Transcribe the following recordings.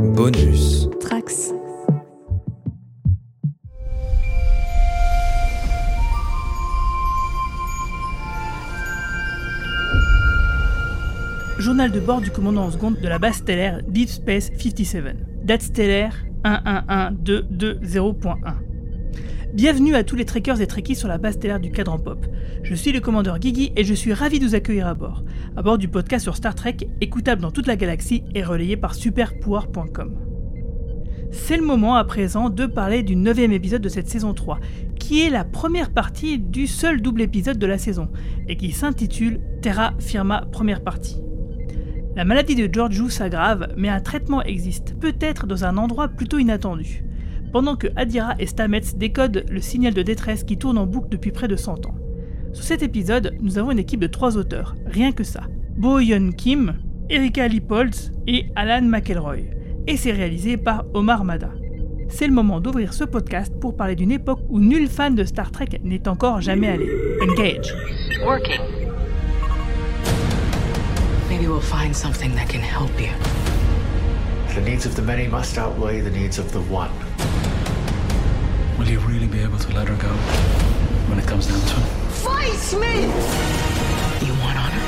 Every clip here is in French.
Bonus. Trax. Journal de bord du commandant en seconde de la base stellaire Deep Space 57. Date stellaire 1112220.1. Bienvenue à tous les trekkers et trekkies sur la base stellaire du cadran pop. Je suis le commandeur Guigui et je suis ravi de vous accueillir à bord. À bord du podcast sur Star Trek, écoutable dans toute la galaxie et relayé par superpouvoir.com. C'est le moment à présent de parler du neuvième épisode de cette saison 3, qui est la première partie du seul double épisode de la saison, et qui s'intitule Terra Firma première partie. La maladie de Georgiou s'aggrave, mais un traitement existe, peut-être dans un endroit plutôt inattendu. Pendant que Adira et Stamets décodent le signal de détresse qui tourne en boucle depuis près de 100 ans. Sur cet épisode, nous avons une équipe de trois auteurs, rien que ça. Bo Yeon Kim, Erika Lipoltz et Alan McElroy. Et c'est réalisé par Omar Mada. C'est le moment d'ouvrir ce podcast pour parler d'une époque où nul fan de Star Trek n'est encore jamais allé. Engage. Working. Maybe we'll find something that can help you. The needs of the many must outweigh the needs of the one. Will you really be able to let her go when it comes down to it? Fight me! You want honor?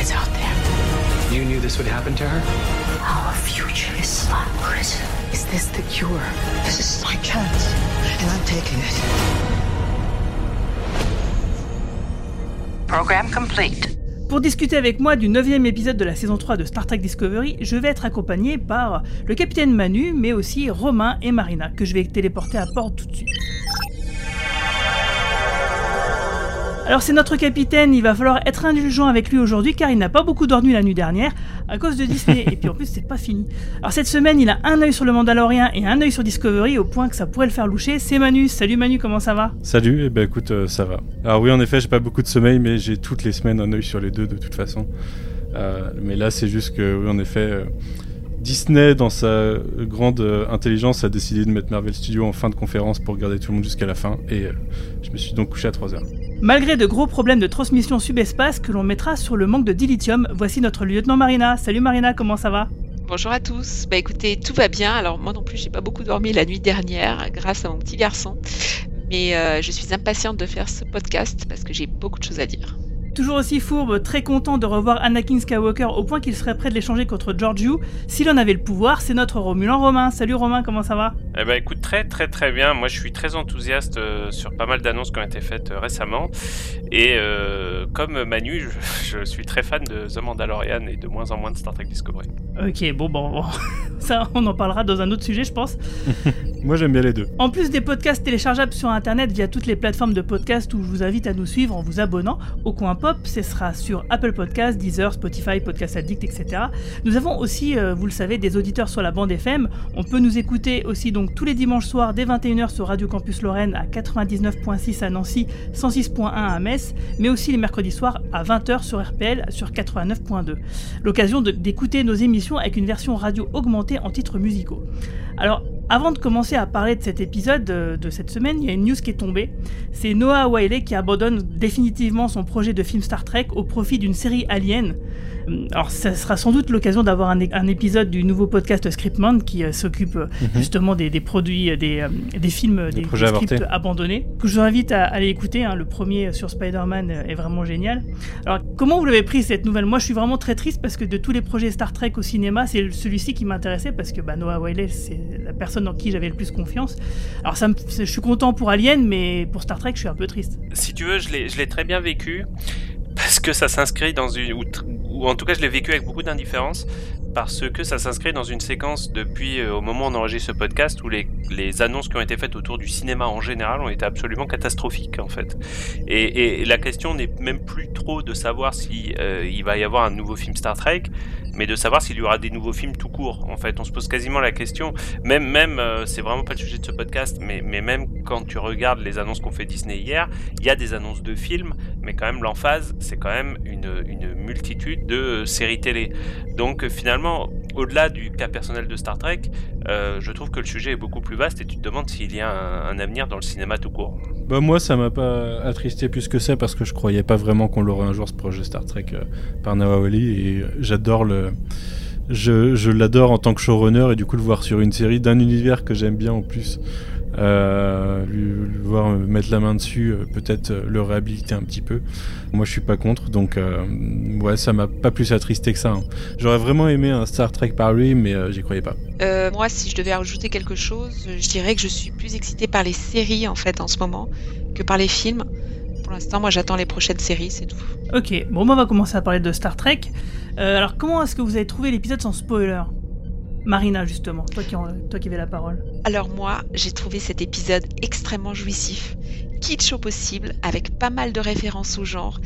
It's out there. You knew this would happen to her? Our future is slot prison. Is this the cure? This is my chance, and I'm taking it. Program complete. Pour discuter avec moi du 9 épisode de la saison 3 de Star Trek Discovery, je vais être accompagné par le capitaine Manu, mais aussi Romain et Marina, que je vais téléporter à port tout de suite. Alors c'est notre capitaine, il va falloir être indulgent avec lui aujourd'hui car il n'a pas beaucoup dormi la nuit dernière à cause de Disney et puis en plus c'est pas fini. Alors cette semaine il a un œil sur le Mandalorien et un œil sur Discovery au point que ça pourrait le faire loucher. C'est Manu, salut Manu, comment ça va? Salut, et eh ben écoute, euh, ça va. Alors oui, en effet, j'ai pas beaucoup de sommeil, mais j'ai toutes les semaines un œil sur les deux de toute façon. Euh, mais là, c'est juste que, oui, en effet, euh, Disney, dans sa grande intelligence, a décidé de mettre Marvel Studios en fin de conférence pour garder tout le monde jusqu'à la fin, et je me suis donc couché à 3 heures. Malgré de gros problèmes de transmission subespace que l'on mettra sur le manque de dilithium, voici notre lieutenant Marina. Salut Marina, comment ça va? Bonjour à tous. Bah écoutez, tout va bien. Alors moi non plus, j'ai pas beaucoup dormi la nuit dernière grâce à mon petit garçon, mais euh, je suis impatiente de faire ce podcast parce que j'ai beaucoup de choses à dire. Toujours aussi fourbe, très content de revoir Anakin Skywalker au point qu'il serait prêt de l'échanger contre Giorgio. S'il en avait le pouvoir, c'est notre Romulan Romain. Salut Romain, comment ça va? Eh ben écoute, très très très bien. Moi je suis très enthousiaste euh, sur pas mal d'annonces qui ont été faites euh, récemment. Et euh, comme Manu, je, je suis très fan de The Mandalorian et de moins en moins de Star Trek Discovery. Ok, bon, bon, bon. Ça, on en parlera dans un autre sujet, je pense. Moi, j'aime bien les deux. En plus des podcasts téléchargeables sur internet via toutes les plateformes de podcast où je vous invite à nous suivre en vous abonnant, au coin pop, ce sera sur Apple Podcasts, Deezer, Spotify, Podcast Addict, etc. Nous avons aussi, euh, vous le savez, des auditeurs sur la bande FM. On peut nous écouter aussi donc tous les dimanches soirs dès 21h sur Radio Campus Lorraine à 99.6 à Nancy, 106.1 à Metz, mais aussi les mercredis soirs à 20h sur RPL sur 89.2. L'occasion d'écouter nos émissions avec une version radio augmentée en titres musicaux. Alors, avant de commencer à parler de cet épisode euh, de cette semaine, il y a une news qui est tombée. C'est Noah Wiley qui abandonne définitivement son projet de film Star Trek au profit d'une série Alien. Hum, Alors, ça sera sans doute l'occasion d'avoir un, épisode du nouveau podcast Scriptman qui euh, s'occupe euh, justement des, des produits, euh, des, euh, des films, euh, des, projets des scripts avortés. abandonnés. Que je vous invite à aller écouter. hein. Le premier sur Spider-Man euh, est vraiment génial. Alors, comment vous l'avez pris cette nouvelle? Moi, je suis vraiment très triste parce que de tous les projets Star Trek au cinéma, c'est celui-ci qui m'intéressait parce que bah, Noah Wiley, c'est la personne en qui j'avais le plus confiance. Alors, ça me- je suis content pour Alien, mais pour Star Trek, je suis un peu triste. Si tu veux, je l'ai très bien vécu parce que ça s'inscrit dans une ou, en tout cas je l'ai vécu avec beaucoup d'indifférence parce que ça s'inscrit dans une séquence depuis euh, au moment où on enregistre ce podcast où les, les annonces qui ont été faites autour du cinéma en général ont été absolument catastrophiques en fait. Et, et la question n'est même plus trop de savoir si euh, va y avoir un nouveau film Star Trek, mais de savoir s'il y aura des nouveaux films tout court. En fait, on se pose quasiment la question, même même euh, c'est vraiment pas le sujet de ce podcast, mais mais même quand tu regardes les annonces qu'ont fait Disney hier, il y a des annonces de films, mais quand même l'emphase c'est quand même une une multitude de euh, séries télé. Donc euh, finalement, au-delà du cas personnel de Star Trek, euh, je trouve que le sujet est beaucoup plus vaste et tu te demandes s'il y a un, avenir dans le cinéma tout court. Bah moi, ça m'a pas attristé plus que ça parce que je croyais pas vraiment qu'on l'aurait un jour ce projet Star Trek euh, par Hawley et j'adore le je, je l'adore en tant que showrunner et du coup le voir sur une série d'un univers que j'aime bien en plus. Euh, lui, lui voir euh, mettre la main dessus, euh, peut-être euh, le réhabiliter un petit peu. Moi, je suis pas contre, donc euh, ouais, ça m'a pas plus attristé que ça. hein. J'aurais vraiment aimé un Star Trek par lui, mais euh, j'y croyais pas. Euh, moi, si je devais ajouter quelque chose, je dirais que je suis plus excitée par les séries en fait en ce moment que par les films. Pour l'instant, moi, j'attends les prochaines séries, c'est tout. Ok, bon, moi, on va commencer à parler de Star Trek. Euh, alors, comment est-ce que vous avez trouvé l'épisode sans spoiler? Marina, justement, toi qui, toi qui avais la parole. Alors moi, j'ai trouvé cet épisode extrêmement jouissif, kitsch au possible, avec pas mal de références au genre.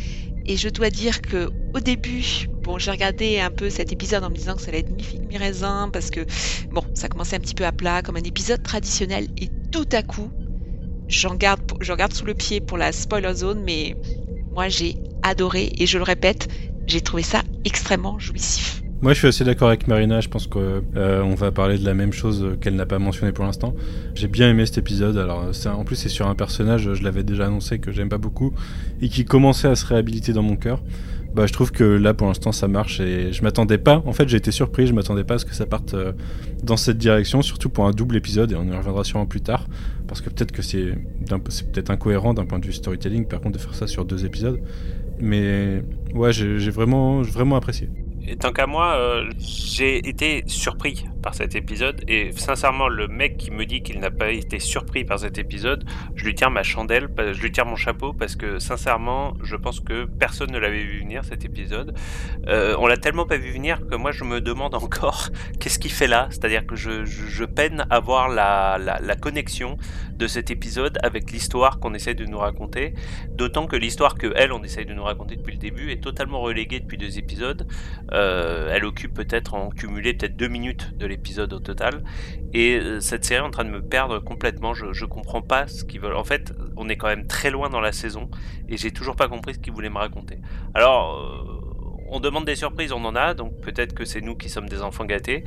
Et je dois dire que au début, bon, j'ai regardé un peu cet épisode en me disant que ça allait être mi figue mi raisin parce que bon, ça commençait un petit peu à plat, comme un épisode traditionnel. Et tout à coup, j'en garde, j'en garde sous le pied pour la spoiler zone, mais moi j'ai adoré et je le répète, j'ai trouvé ça extrêmement jouissif. Moi, je suis assez d'accord avec Marina. Je pense qu'on va parler de la même chose euh, qu'elle n'a pas mentionné pour l'instant. J'ai bien aimé cet épisode. Alors, euh, en plus, c'est sur un personnage, je l'avais déjà annoncé, que j'aime pas beaucoup et qui commençait à se réhabiliter dans mon cœur. Bah, je trouve que là, pour l'instant, ça marche et je m'attendais pas. En fait, j'ai été surpris. Je m'attendais pas à ce que ça parte euh, dans cette direction, surtout pour un double épisode et on y reviendra sûrement plus tard parce que peut-être que c'est peut-être incohérent d'un point de vue storytelling, par contre, de faire ça sur deux épisodes. Mais ouais, j'ai vraiment, vraiment apprécié. Tant qu'à moi, euh, j'ai été surpris par cet épisode. Et sincèrement, le mec qui me dit qu'il n'a pas été surpris par cet épisode, je lui tire ma chandelle, je lui tire mon chapeau parce que sincèrement, je pense que personne ne l'avait vu venir cet épisode. Euh, on l'a tellement pas vu venir que moi je me demande encore qu'est-ce qu'il fait là. C'est-à-dire que je, je- peine à voir la, la, la connexion de cet épisode avec l'histoire qu'on essaie de nous raconter. D'autant que l'histoire que elle, on essaye de nous raconter depuis le début est totalement reléguée depuis deux épisodes. Euh, elle occupe peut-être en cumulé peut-être deux minutes de l'épisode au total. Et euh, cette série en train de me perdre complètement. Je, je comprends pas ce qu'ils veulent. En fait, on est quand même très loin dans la saison et j'ai toujours pas compris ce qu'ils voulaient me raconter. Alors, euh, on demande des surprises, on en a, donc peut-être que c'est nous qui sommes des enfants gâtés.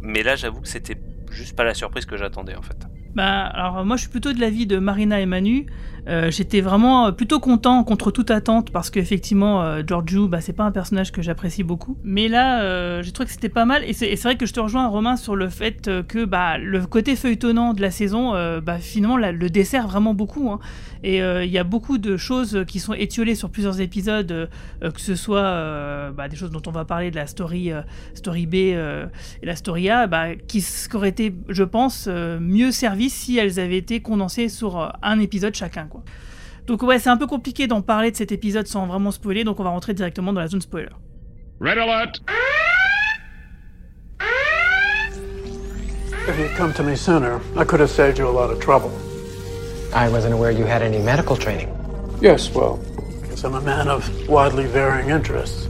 Mais là, j'avoue que c'était juste pas la surprise que j'attendais en fait. Bah, alors moi je suis plutôt de l'avis de Marina et Manu. Euh, J'étais vraiment euh, plutôt content contre toute attente parce qu'effectivement euh, Giorgio, bah, c'est pas un personnage que j'apprécie beaucoup. Mais là, euh, j'ai trouvé que c'était pas mal et c'est vrai que je te rejoins Romain sur le fait que bah, le côté feuilletonnant de la saison, bah, finalement le dessert vraiment beaucoup. hein. Et il y a beaucoup de choses qui sont étiolées sur plusieurs épisodes, que ce soit bah, des choses dont on va parler de la story, story B et la story A, bah, qui, qui auraient été, je pense, mieux servies si elles avaient été condensées sur euh, un épisode chacun. Quoi. Donc ouais, c'est un peu compliqué d'en parler de cet épisode sans vraiment spoiler, donc on va rentrer directement dans la zone spoiler. Red alert! If you'd come to me sooner, I could have saved you a lot of trouble. I wasn't aware you had any medical training. Yes, well, because I'm a man of widely varying interests.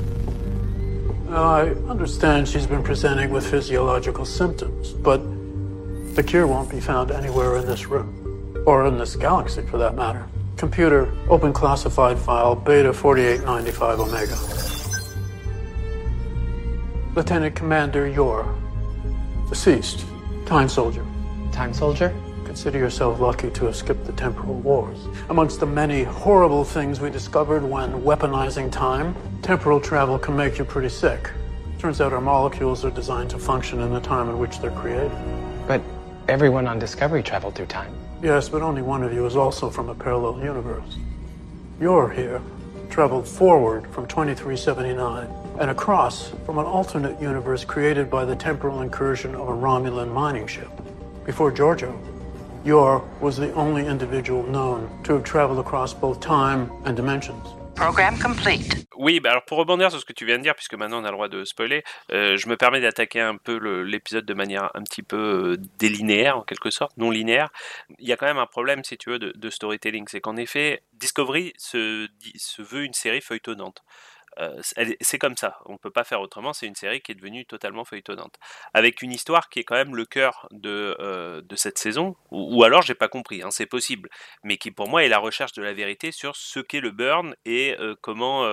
Now, I understand she's been presenting with physiological symptoms, but the cure won't be found anywhere in this room, or in this galaxy for that matter. Computer, open classified file, beta 4895 Omega. Lieutenant Commander Yor, deceased, time soldier. Time soldier? Consider yourself lucky to have skipped the temporal wars. Amongst the many horrible things we discovered when weaponizing time, temporal travel can make you pretty sick. Turns out our molecules are designed to function in the time in which they're created. Everyone on Discovery traveled through time. Yes, but only one of you is also from a parallel universe. You're here, traveled forward from 2379 and across from an alternate universe created by the temporal incursion of a Romulan mining ship. Before Giorgio, Yor was the only individual known to have traveled across both time and dimensions. Program complete. Oui, bah alors pour rebondir sur ce que tu viens de dire, puisque maintenant on a le droit de spoiler, euh, je me permets d'attaquer un peu l'épisode de manière un petit peu euh, délinéaire, en quelque sorte, non linéaire. Il y a quand même un problème, si tu veux, de, storytelling, c'est qu'en effet, Discovery se veut une série feuilletonnante. Euh, c'est- comme ça, on ne peut pas faire autrement, c'est une série qui est devenue totalement feuilletonnante. Avec une histoire qui est quand même le cœur de, euh, de cette saison, ou, ou alors j'ai pas compris, hein, c'est possible, mais qui pour moi est la recherche de la vérité sur ce qu'est le burn et euh, comment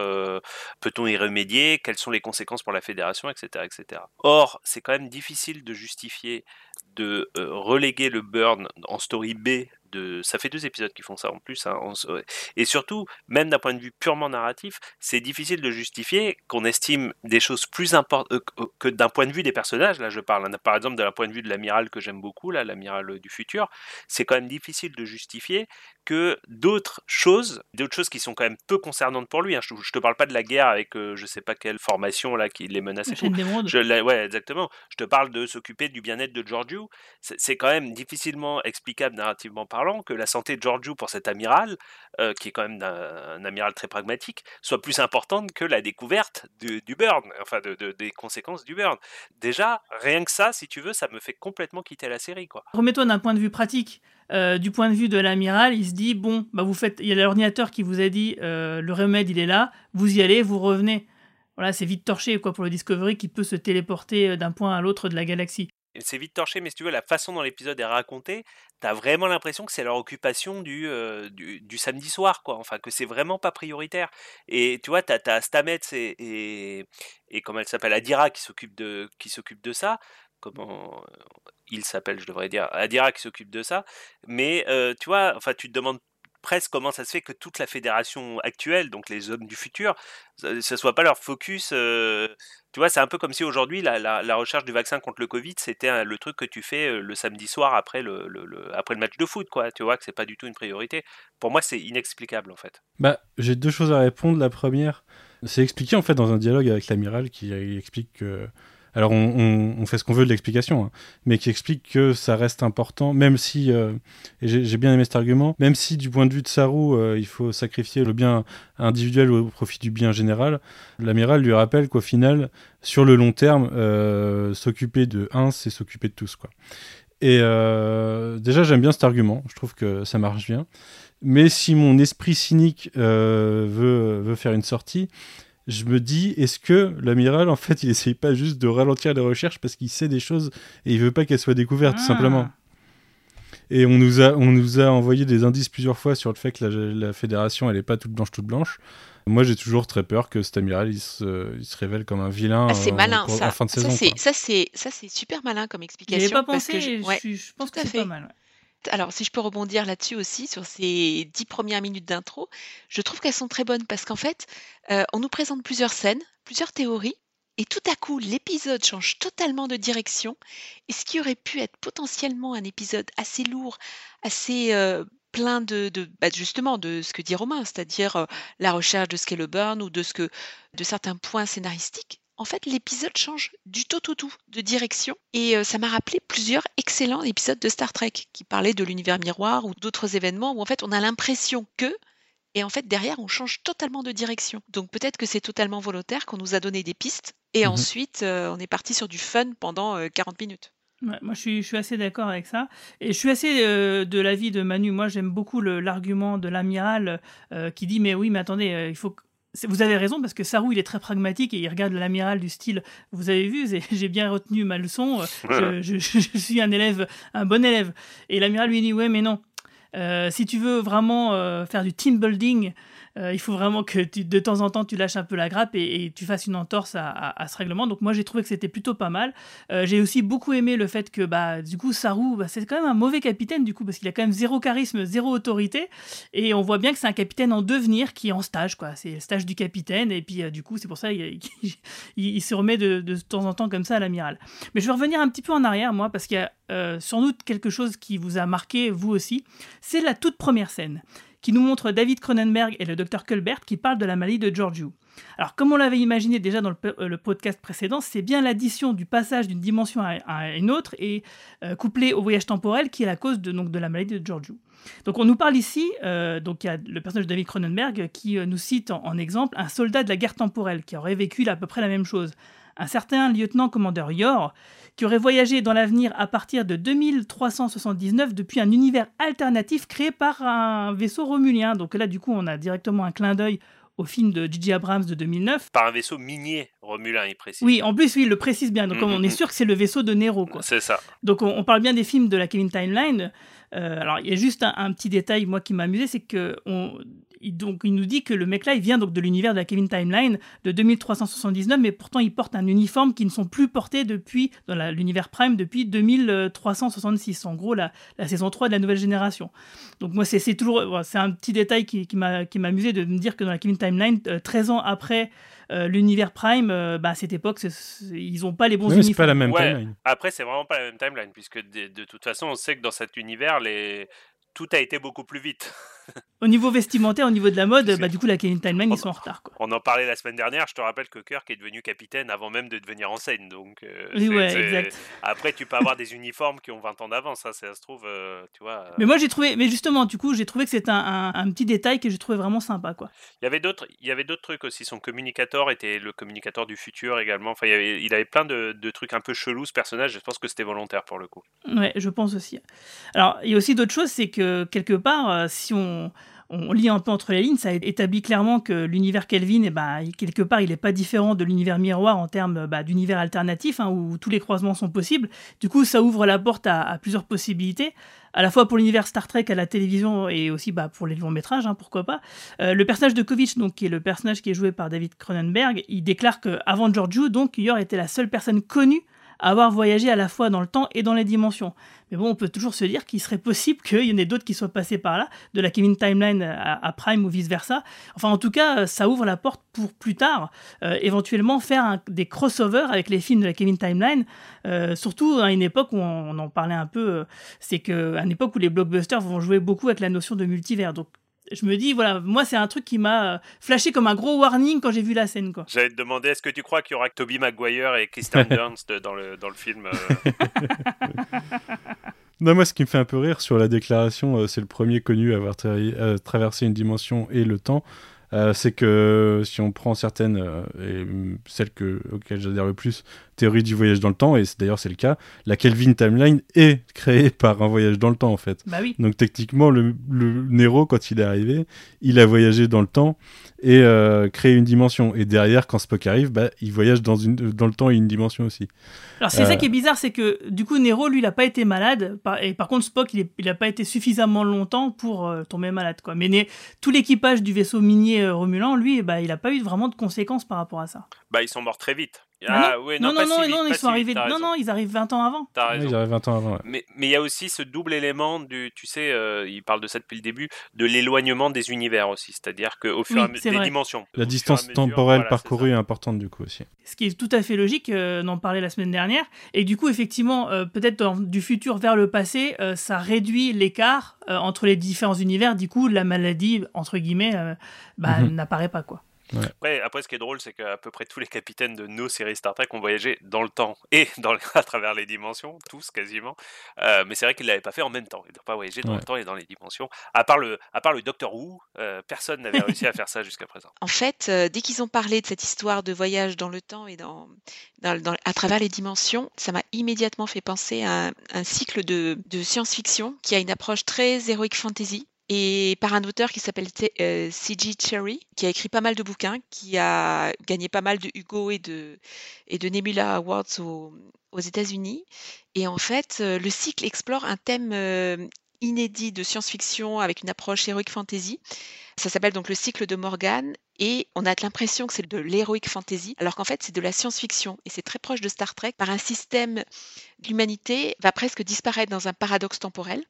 peut-on y remédier, quelles sont les conséquences pour la fédération, etc. etc. Or, c'est quand même difficile de justifier de reléguer le burn en story B de, ça fait deux épisodes qui font ça en plus. Hein, et surtout, même d'un point de vue purement narratif, c'est difficile de justifier qu'on estime des choses plus importantes euh, que d'un point de vue des personnages. Là, je parle hein, par exemple d'un point de vue de l'amiral que j'aime beaucoup, là, l'amiral du futur. C'est quand même difficile de justifier que d'autres choses, d'autres choses qui sont quand même peu concernantes pour lui. Hein. Je, je, te parle pas de la guerre avec euh, je sais pas quelle formation là qui les menace. Je, ouais, exactement. Je te parle de s'occuper du bien-être de Giorgio. C'est quand même difficilement explicable narrativement parlant que la santé de Giorgio pour cet amiral, euh, qui est quand même un, amiral très pragmatique, soit plus importante que la découverte du, burn, enfin de, des conséquences du burn. Déjà, rien que ça, si tu veux, ça me fait complètement quitter la série. quoi. Remets-toi d'un point de vue pratique. Euh, du point de vue de l'amiral, il se dit bon, bah vous faites, il y a l'ordinateur qui vous a dit euh, le remède il est là, vous y allez, vous revenez. Voilà, c'est vite torché quoi pour le Discovery qui peut se téléporter d'un point à l'autre de la galaxie. C'est vite torché, mais si tu veux, la façon dont l'épisode est raconté, t'as vraiment l'impression que c'est leur occupation du, du, samedi soir, quoi. Enfin, que c'est vraiment pas prioritaire. Et tu vois, t'as as Stamets et, et, comment elle s'appelle, Adira qui s'occupe de, de ça comment il s'appelle, je devrais dire, Adira qui s'occupe de ça. Mais tu vois, enfin, tu te demandes presque comment ça se fait que toute la fédération actuelle, donc les hommes du futur, ce soit pas leur focus. tu vois, c'est un peu comme si aujourd'hui la, recherche du vaccin contre le Covid, c'était le truc que tu fais le samedi soir après le, après le match de foot, quoi. Tu vois que c'est pas du tout une priorité. Pour moi, c'est inexplicable en fait. Bah, j'ai deux choses à répondre. La première, c'est expliqué en fait dans un dialogue avec l'amiral qui explique que alors on, fait ce qu'on veut de l'explication, hein, mais qui explique que ça reste important, même si, euh, et j'ai bien aimé cet argument, même si du point de vue de Saru, euh, il faut sacrifier le bien individuel au profit du bien général, l'amiral lui rappelle qu'au final, sur le long terme, euh, s'occuper de un, c'est s'occuper de tous. Quoi. Et déjà, j'aime bien cet argument, je trouve que ça marche bien. Mais si mon esprit cynique veut faire une sortie, je me dis, est-ce que l'amiral, en fait, il essaye pas juste de ralentir les recherches parce qu'il sait des choses et il veut pas qu'elles soient découvertes, tout simplement ah. et on nous, a, on nous a envoyé des indices plusieurs fois sur le fait que la, fédération, elle est pas toute blanche, toute blanche. Moi, j'ai toujours très peur que cet amiral, il se, il se révèle comme un vilain ah, c'est malin, ça. en fin de saison. Ça, c'est super malin comme explication. J'y pas pensé, je, je, pense que c'est pas mal. Alors, si je peux rebondir là-dessus aussi, sur ces dix premières minutes d'intro, je trouve qu'elles sont très bonnes parce qu'en fait, euh, on nous présente plusieurs scènes, plusieurs théories, et tout à coup, l'épisode change totalement de direction. Et ce qui aurait pu être potentiellement un épisode assez lourd, assez euh, plein de, bah, justement de ce que dit Romain, c'est-à-dire euh, la recherche de ce ou de ce que de certains points scénaristiques, en fait, l'épisode change du tout tout tout de direction. Et euh, ça m'a rappelé plusieurs excellents épisodes de Star Trek qui parlaient de l'univers miroir ou d'autres événements où en fait on a l'impression que et en fait derrière on change totalement de direction. Donc peut-être que c'est totalement volontaire qu'on nous a donné des pistes et mmh ensuite euh, on est parti sur du fun pendant 40 euh, minutes. moi, je suis, assez d'accord avec ça. Et je suis assez de l'avis de Manu. Moi, j'aime beaucoup l'argument de l'amiral qui dit Mais oui, mais attendez, il faut vous avez raison parce que Saru il est très pragmatique et il regarde l'amiral du style vous avez vu j'ai bien retenu ma leçon euh, je, suis un élève un bon élève. Et l'amiral lui dit ouais mais non. Euh, si tu veux vraiment euh, faire du team building il faut vraiment que de temps en temps tu lâches un peu la grappe et, tu fasses une entorse à, ce règlement. Donc moi j'ai trouvé que c'était plutôt pas mal. Euh, j'ai aussi beaucoup aimé le fait que bah du coup Saru bah, c'est quand même un mauvais capitaine du coup parce qu'il a quand même zéro charisme, zéro autorité et on voit bien que c'est un capitaine en devenir qui est en stage quoi. C'est le stage du capitaine et puis euh, du coup c'est pour ça il, il, se remet de, de, temps en temps comme ça à l'amiral. Mais je vais revenir un petit peu en arrière moi parce qu'il y a sans doute quelque chose qui vous a marqué vous aussi. C'est la toute première scène qui nous montre David Cronenberg et le docteur Culbert qui parlent de la maladie de Giorgio. Alors, comme on l'avait imaginé déjà dans le, euh, podcast précédent, c'est bien l'addition du passage d'une dimension à, une autre et euh, couplé au voyage temporel qui est la cause de, donc, de la maladie de Giorgio. Donc, on nous parle ici, euh, donc il y a le personnage de David Cronenberg qui nous cite en, exemple un soldat de la guerre temporelle qui aurait vécu à peu près la même chose. Un certain lieutenant-commandeur Yor, qui aurait voyagé dans l'avenir à partir de 2379 depuis un univers alternatif créé par un vaisseau romulien. Donc là, du coup, on a directement un clin d'œil au film de J.J. Abrams de 2009. Par un vaisseau minier romulin, il précise. Oui, en plus, oui, il le précise bien. Donc mm, on est sûr que c'est le vaisseau de Nero. C'est ça. Donc on, parle bien des films de la Kevin Timeline. Euh, alors il y a juste un, petit détail, moi, qui m'a amusé, c'est que Il, donc, il nous dit que le mec-là, il vient donc de l'univers de la Kevin Timeline de 2379, mais pourtant il porte un uniforme qui ne sont plus portés depuis, dans l'univers Prime, depuis 2366. En gros, la, la saison 3 de la nouvelle génération. Donc, moi, c'est toujours, voilà, c'est un petit détail qui, qui m'a amusé de me dire que dans la Kevin Timeline, euh, 13 ans après euh, l'univers Prime, euh, bah, à cette époque, ils n'ont pas les bons Oui, uniformes. pas la même Ouais. timeline. Après, c'est vraiment pas la même timeline, puisque de, de toute façon, on sait que dans cet univers, les... tout a été beaucoup plus vite. Au niveau vestimentaire, au niveau de la mode, C'est- bah, du coup, la Timeline, ils sont en retard. Quoi. On en parlait la semaine dernière, je te rappelle que Kirk est devenu capitaine avant même de devenir enseigne. Donc, euh, Oui, c'est- ouais, c'est- exact. Après, tu peux avoir des uniformes qui ont 20 ans d'avance, ça, ça se trouve, euh, tu vois. euh, Mais moi, j'ai trouvé, mais justement, du coup, j'ai trouvé que c'était un, un- un petit détail que j'ai trouvé vraiment sympa, quoi. Il y avait d'autres, il y avait d'autres trucs aussi. Son communicateur était le communicateur du futur également. Enfin, il, y avait, il avait plein de, de trucs un peu chelous ce personnage. Je pense que c'était volontaire pour le coup. Ouais, je pense aussi. Alors, il y a aussi d'autres choses, c'est que quelque part, euh, si on, on lit un peu entre les lignes, ça établit clairement que l'univers Kelvin, eh ben, quelque part, il n'est pas différent de l'univers miroir en termes bah, d'univers alternatif, hein, où tous les croisements sont possibles. Du coup, ça ouvre la porte à, plusieurs possibilités, à la fois pour l'univers Star Trek à la télévision et aussi bah, pour les longs métrages, hein, pourquoi pas. Euh, le personnage de Kovic, donc, qui est le personnage qui est joué par David Cronenberg, il déclare qu'avant Giorgio, donc, Yor était la seule personne connue avoir voyagé à la fois dans le temps et dans les dimensions. Mais bon, on peut toujours se dire qu'il serait possible qu'il y en ait d'autres qui soient passés par là, de la Kevin Timeline à, Prime ou vice-versa. Enfin, en tout cas, euh, ça ouvre la porte pour plus tard, euh, éventuellement faire des crossovers avec les films de la Kevin Timeline, euh, surtout à une époque où on, en parlait un peu, c'est qu'à une époque où les blockbusters vont jouer beaucoup avec la notion de multivers. Je me dis, voilà, moi, c'est un truc qui m'a euh, flashé comme un gros warning quand j'ai vu la scène, quoi. J'allais te demander, est-ce que tu crois qu'il y aura que Toby Maguire et Kristen Dunst dans le, dans le film euh, Non, moi, ce qui me fait un peu rire sur la déclaration, euh, c'est le premier connu à avoir tra- euh, traversé une dimension et le temps. euh, c'est que si on prend certaines, euh, et mm, celles que, auxquelles j'adhère le plus, théorie du voyage dans le temps, et c'est- d'ailleurs c'est le cas, la Kelvin Timeline est créée par un voyage dans le temps en fait. Bah oui. Donc techniquement, le, le Nero, quand il est arrivé, il a voyagé dans le temps et euh, créé une dimension. Et derrière, quand Spock arrive, bah, il voyage dans, une, dans le temps et une dimension aussi. Alors c'est Euh, ça qui est bizarre, c'est que du coup Nero lui il a pas été malade et par contre Spock il, est- il a pas été suffisamment longtemps pour euh, tomber malade quoi. Mais né- tout l'équipage du vaisseau minier euh, Romulan lui bah il a pas eu vraiment de conséquences par rapport à ça. Bah, ils sont morts très vite. Ah ouais, non, non, pas non, si vite, non, pas ils sont arrivés non non, ils arrivent 20 ans avant. T'as Ouais, raison. il arrive 20 ans avant. ouais. Mais mais il y a aussi ce double élément du, tu sais, euh, il parle de ça depuis le début, de l'éloignement des univers aussi, c'est-à-dire qu'au fur Oui, et à mesure des vrai. dimensions. Au La distance mesure, temporelle voilà, parcourue est importante du coup aussi. Ce qui est tout à fait logique, euh, on en parlait la semaine dernière. Et du coup, effectivement, euh, peut-être du futur vers le passé, euh, ça réduit l'écart euh, entre les différents univers. Du coup, la maladie, entre guillemets, euh, bah, Mhm. n'apparaît pas. quoi. Après, après, ce qui est drôle, c'est qu'à peu près tous les capitaines de nos séries Star Trek ont voyagé dans le temps et dans, à travers les dimensions, tous quasiment. Euh, mais c'est vrai qu'ils ne l'avaient pas fait en même temps. Ils n'ont pas voyagé dans Ouais. le temps et dans les dimensions. À part le, à part le Docteur Who, euh, personne n'avait réussi à faire ça jusqu'à présent. En fait, euh, dès qu'ils ont parlé de cette histoire de voyage dans le temps et dans, dans- dans- à travers les dimensions, ça m'a immédiatement fait penser à un, un cycle de, de science-fiction qui a une approche très héroïque fantasy et par un auteur qui s'appelle euh, C.G. Cherry, qui a écrit pas mal de bouquins, qui a gagné pas mal de Hugo et de, et de Nebula Awards aux, aux États-Unis. Et en fait, euh, le cycle explore un thème euh, inédit de science-fiction avec une approche héroïque fantasy. Ça s'appelle donc le cycle de Morgan et on a l'impression que c'est de l'héroïque fantasy, alors qu'en fait c'est de la science-fiction et c'est très proche de Star Trek par un système l'humanité va presque disparaître dans un paradoxe temporel.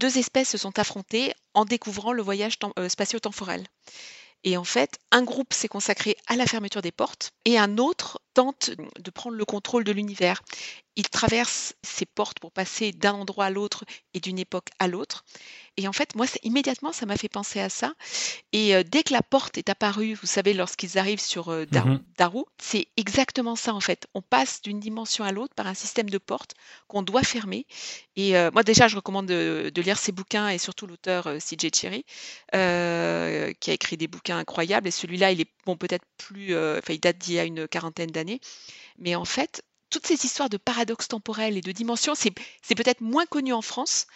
Deux espèces se sont affrontées en découvrant le voyage euh, spatio-temporel. Et en fait, un groupe s'est consacré à la fermeture des portes et un autre tente de prendre le contrôle de l'univers. Il traverse ces portes pour passer d'un endroit à l'autre et d'une époque à l'autre. Et en fait, moi, immédiatement, ça m'a fait penser à ça. Et euh, dès que la porte est apparue, vous savez, lorsqu'ils arrivent sur euh, Dar- Mhm. Daru, c'est exactement ça en fait. On passe d'une dimension à l'autre par un système de portes qu'on doit fermer. Et euh, moi, déjà, je recommande de, de lire ces bouquins et surtout l'auteur C.J. Cherry, qui a écrit des bouquins incroyables. Et celui-là, il est bon, peut-être plus. Enfin, il date d'il y a une quarantaine d'années. Mais en fait, toutes ces histoires de paradoxes temporels et de dimensions, c'est peut-être moins connu en France,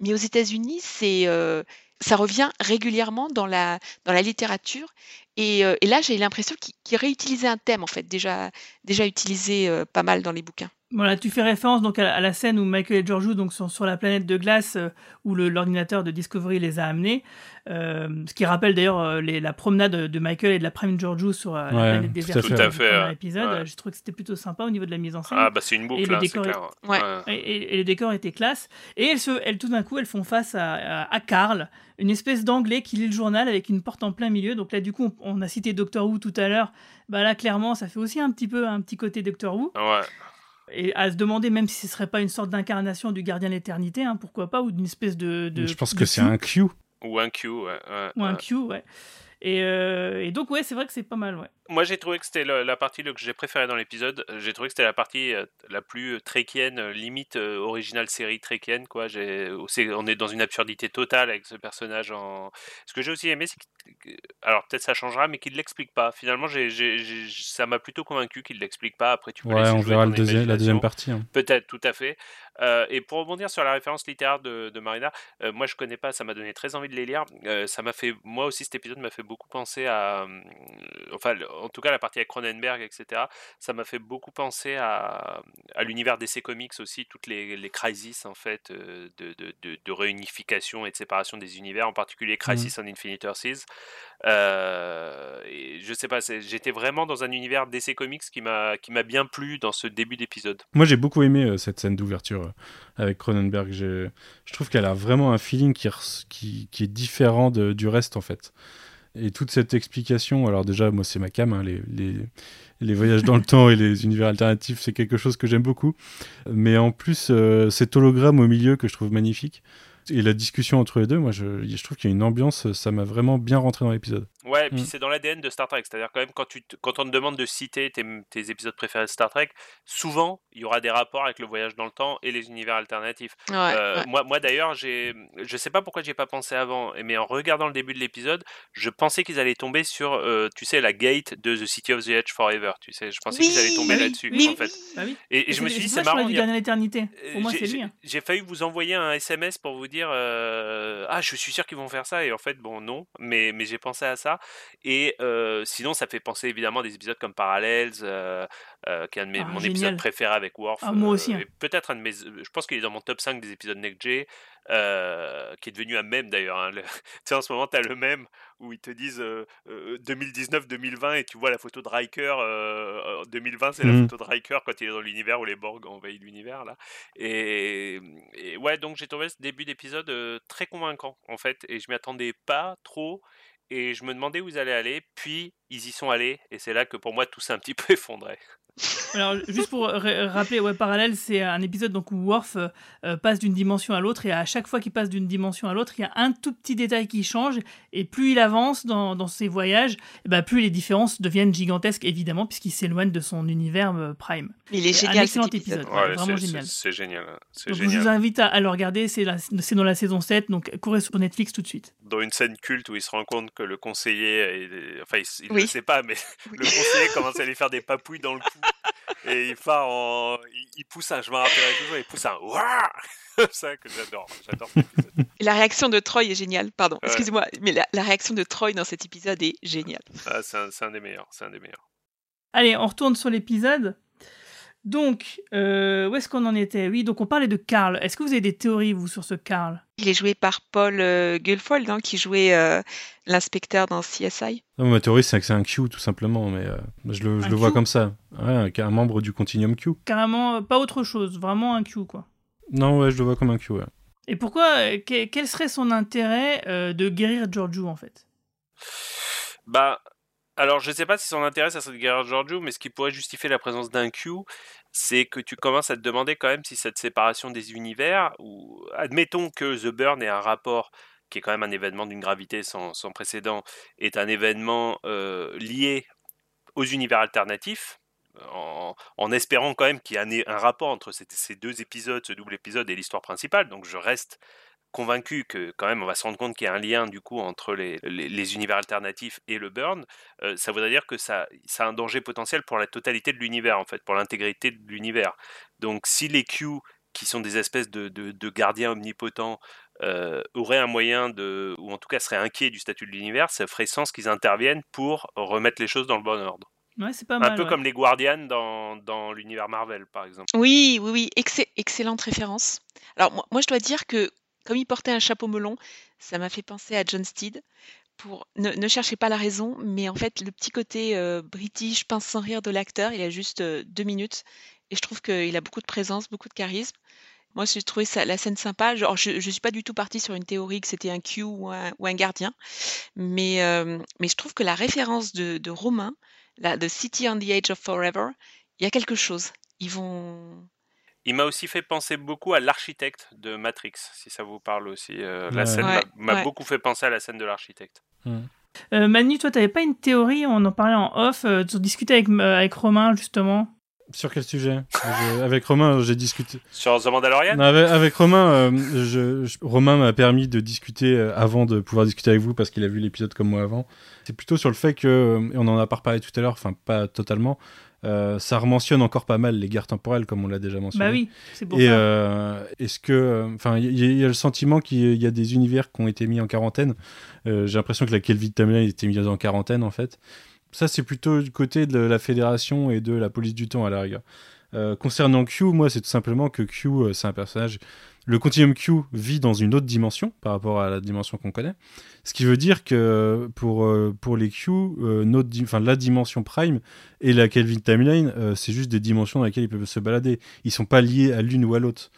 mais aux États-Unis, c'est euh, ça revient régulièrement dans la, dans la littérature. Et, euh, là, j'ai l'impression qu'il qu'il réutilisait un thème, en fait, déjà, déjà utilisé euh, pas mal dans les bouquins. Voilà, tu fais référence donc à, la- à la scène où Michael et George donc sont sur la planète de glace euh, où l'ordinateur de Discovery les a amenés. Euh, ce qui rappelle d'ailleurs euh, les- la promenade de Michael et de la prime Georgiou sur euh, la Ouais, planète tout déserte Tout à fait, premier ouais. épisode. Ouais. Je trouve que c'était plutôt sympa au niveau de la mise en scène. Ah bah c'est une boucle, Et le hein, c'est décor clair. est- Ouais. Et, et- et le décor était classe. Et elles, se, elles, tout d'un coup, elles font face à, à, à Carl, une espèce d'anglais qui lit le journal avec une porte en plein milieu. Donc là, du coup, on, on a cité Doctor Who tout à l'heure. Bah là, clairement, ça fait aussi un petit peu un petit côté Doctor Who. Ouais. Et à se demander même si ce serait pas une sorte d'incarnation du gardien de l'éternité, hein, pourquoi pas, ou d'une espèce de, de- je pense de que c'est un Q. Ou un Q, ouais. ouais, ou un ouais. Q, ouais. Et, euh, et donc ouais, c'est vrai que c'est pas mal, ouais. Moi, j'ai trouvé que c'était la, la partie que j'ai préférée dans l'épisode. J'ai trouvé que c'était la partie euh, la plus euh, tréquienne, euh, limite euh, originale série tréquienne. Quoi. J'ai, on est dans une absurdité totale avec ce personnage. En... Ce que j'ai aussi aimé, c'est que, alors peut-être ça changera, mais qu'il ne l'explique pas. Finalement, j'ai, ça m'a plutôt convaincu qu'il ne l'explique pas. Après, tu peux Ouais, on verra ton le deuxième, la deuxième partie. hein. Peut-être, tout à fait. Euh, et pour rebondir sur la référence littéraire de, de Marina, euh, moi je connais pas, ça m'a donné très envie de les lire. Euh, ça m'a fait, moi aussi cet épisode m'a fait beaucoup penser à, euh, enfin en tout cas la partie avec Cronenberg, etc. Ça m'a fait beaucoup penser à, à l'univers DC Comics aussi, toutes les, les crises en fait euh, de, de, de, de réunification et de séparation des univers, en particulier Crisis on Infinite Earths. Euh, et je sais pas, j'étais vraiment dans un univers DC Comics qui m'a qui m'a bien plu dans ce début d'épisode. Moi, j'ai beaucoup aimé euh, cette scène d'ouverture euh, avec Cronenberg. Je trouve qu'elle a vraiment un feeling qui, qui, qui est différent de- du reste, en fait. Et toute cette explication, alors déjà, moi, c'est ma cam, hein, les, les, voyages dans le temps et les univers alternatifs, c'est quelque chose que j'aime beaucoup. Mais en plus, euh, cet hologramme au milieu que je trouve magnifique, et la discussion entre les deux, moi, je, je trouve qu'il y a une ambiance, ça m'a vraiment bien rentré dans l'épisode. Ouais, et puis Mm. c'est dans l'ADN de Star Trek. C'est-à-dire, quand même, quand, tu te- quand on te demande de citer tes, tes épisodes préférés de Star Trek, souvent, il y aura des rapports avec le voyage dans le temps et les univers alternatifs. Ouais, Euh, ouais. Moi, moi d'ailleurs, j'ai, je sais pas pourquoi j'y ai pas pensé avant, mais en regardant le début de l'épisode, je pensais qu'ils allaient tomber sur, euh, tu sais, la gate de The City of the Edge Forever. Tu sais, je pensais qu'ils allaient tomber Oui, là-dessus, oui, en fait. Bah oui. Et, et je me suis dit, c'est marrant. a- j'ai- j'ai-. J'ai failli vous envoyer un SMS pour vous dire euh, ah je suis sûr qu'ils vont faire ça et en fait bon non mais mais j'ai pensé à ça. Et euh, sinon ça fait penser évidemment à des épisodes comme Parallels euh, euh, qui est un de mes, Ah, mon génial. épisode préféré avec Worf Ah, moi euh, aussi, hein. peut-être un de mes je pense qu'il est dans mon top 5 des épisodes Next G euh, qui est devenu un mème d'ailleurs hein. Le- tu sais en ce moment t'as le même où ils te disent euh, euh, 2019-2020 et tu vois la photo de Riker euh, en 2020 c'est la Mhm. photo de Riker quand il est dans l'univers où les Borg envahissent l'univers là et, et ouais, donc j'ai trouvé ce début d'épisode euh, très convaincant en fait, et je m'y attendais pas trop, et je me demandais où ils allaient aller, puis ils y sont allés, et c'est là que pour moi tout s'est un petit peu effondré. Alors, juste pour ra- rappeler, ouais, parallèle, c'est un épisode donc, où Worf euh, euh, passe d'une dimension à l'autre, et à chaque fois qu'il passe d'une dimension à l'autre, il y a un tout petit détail qui change, et plus il avance dans, dans ses voyages, eh ben, plus les différences deviennent gigantesques, évidemment, puisqu'il s'éloigne de son univers euh, Prime. Il est Un génial excellent cet épisode. épisode, ouais, vraiment c'est- génial. c'est génial, hein, Donc, je vous invite à, à le regarder, c'est dans la saison 7, donc courez sur Netflix tout de suite. Dans une scène culte où il se rend compte que le conseiller, est- enfin il, Oui. le sait pas, mais le conseiller commence à lui faire des papouilles dans le cou, et il part en, il, il pousse un, je me rappellerai toujours, il pousse un comme ça que j'adore, j'adore. cet épisode. Et La réaction de Troy est géniale, pardon, Ouais. excuse-moi, mais la, la réaction de Troy dans cet épisode est géniale. Ah, c'est un, c'est un des meilleurs, c'est un des meilleurs. Allez, on retourne sur l'épisode. Donc, euh, où est-ce qu'on en était? Oui, donc on parlait de Karl. Est-ce que vous avez des théories, vous, sur ce Karl? Il est joué par Paul euh, Guilfoyle, hein, qui jouait euh, l'inspecteur dans CSI. Non, ma théorie, c'est que c'est un Q, tout simplement, mais euh, je le, je Un le vois comme ça. Ouais, un, un membre du Continuum Q. Carrément, pas autre chose, vraiment un Q, quoi. Non, ouais, je le vois comme un Q, ouais. Et pourquoi que- Quel serait son intérêt euh, de guérir Giorgio, en fait? Bah, alors je sais pas si son intérêt ça serait de guérir Giorgio, mais ce qui pourrait justifier la présence d'un Q, c'est que tu commences à te demander quand même si cette séparation des univers, ou admettons que The Burn ait un rapport qui est quand même un événement d'une gravité sans, précédent, est un événement euh, lié aux univers alternatifs, en, en espérant quand même qu'il y ait un, un rapport entre ces, ces deux épisodes, ce double épisode et l'histoire principale. Donc je reste convaincu que quand même on va se rendre compte qu'il y a un lien du coup entre les, les, les univers alternatifs et le burn, euh, ça voudrait dire que ça, ça a un danger potentiel pour la totalité de l'univers en fait, pour l'intégrité de l'univers. Donc si les Q qui sont des espèces de, de, de gardiens omnipotents euh, auraient un moyen de, ou en tout cas seraient inquiets du statut de l'univers, ça ferait sens qu'ils interviennent pour remettre les choses dans le bon ordre. Ouais, c'est pas mal. Un peu ouais. comme les Guardians dans, dans l'univers Marvel, par exemple. Oui, oui, oui, excellente excellente référence. Alors moi, moi, je dois dire que comme il portait un chapeau melon, ça m'a fait penser à John Steed. Pour ne, cherchez pas la raison, mais en fait le petit côté euh, british, pince sans rire de l'acteur, il a juste euh, deux minutes et je trouve qu'il a beaucoup de présence, beaucoup de charisme. Moi, j'ai trouvé la scène sympa. Je ne suis pas du tout partie sur une théorie que c'était un Q ou un, gardien, mais, euh, mais je trouve que la référence de, Romain, la, de City on the Edge of Forever, il y a quelque chose. Ils vont. Il m'a aussi fait penser beaucoup à l'architecte de Matrix, si ça vous parle aussi. Euh, la scène Ouais, m'a ouais. beaucoup fait penser à la scène de l'architecte. Euh, Manu, toi, t'avais pas une théorie On en parlait en off. Euh, tu discutais avec, euh, avec Romain justement. Sur quel sujet? Je- Avec Romain, j'ai discuté. Sur The Mandalorian? Non, avec, avec Romain, euh, je, je- Romain m'a permis de discuter avant de pouvoir discuter avec vous parce qu'il a vu l'épisode comme moi avant. C'est plutôt sur le fait que, et on en a pas reparlé tout à l'heure, enfin pas totalement, euh, ça rementionne encore pas mal les guerres temporelles comme on l'a déjà mentionné. Bah oui, c'est pour Et ça. euh, est-ce que, enfin, il y, a- il y a le sentiment qu'il y a des univers qui ont été mis en quarantaine. Euh, J'ai l'impression que la Kelvin Timeline a été mise en quarantaine en fait. Ça, c'est plutôt du côté de la fédération et de la police du temps à la rigueur. Euh, concernant Q, moi, c'est tout simplement que Q, c'est un personnage. Le continuum Q vit dans une autre dimension par rapport à la dimension qu'on connaît. Ce qui veut dire que pour, euh, pour les Q, euh, la dimension Prime et la Kelvin Timeline, euh, c'est juste des dimensions dans lesquelles ils peuvent se balader. Ils sont pas liés à l'une ou à l'autre.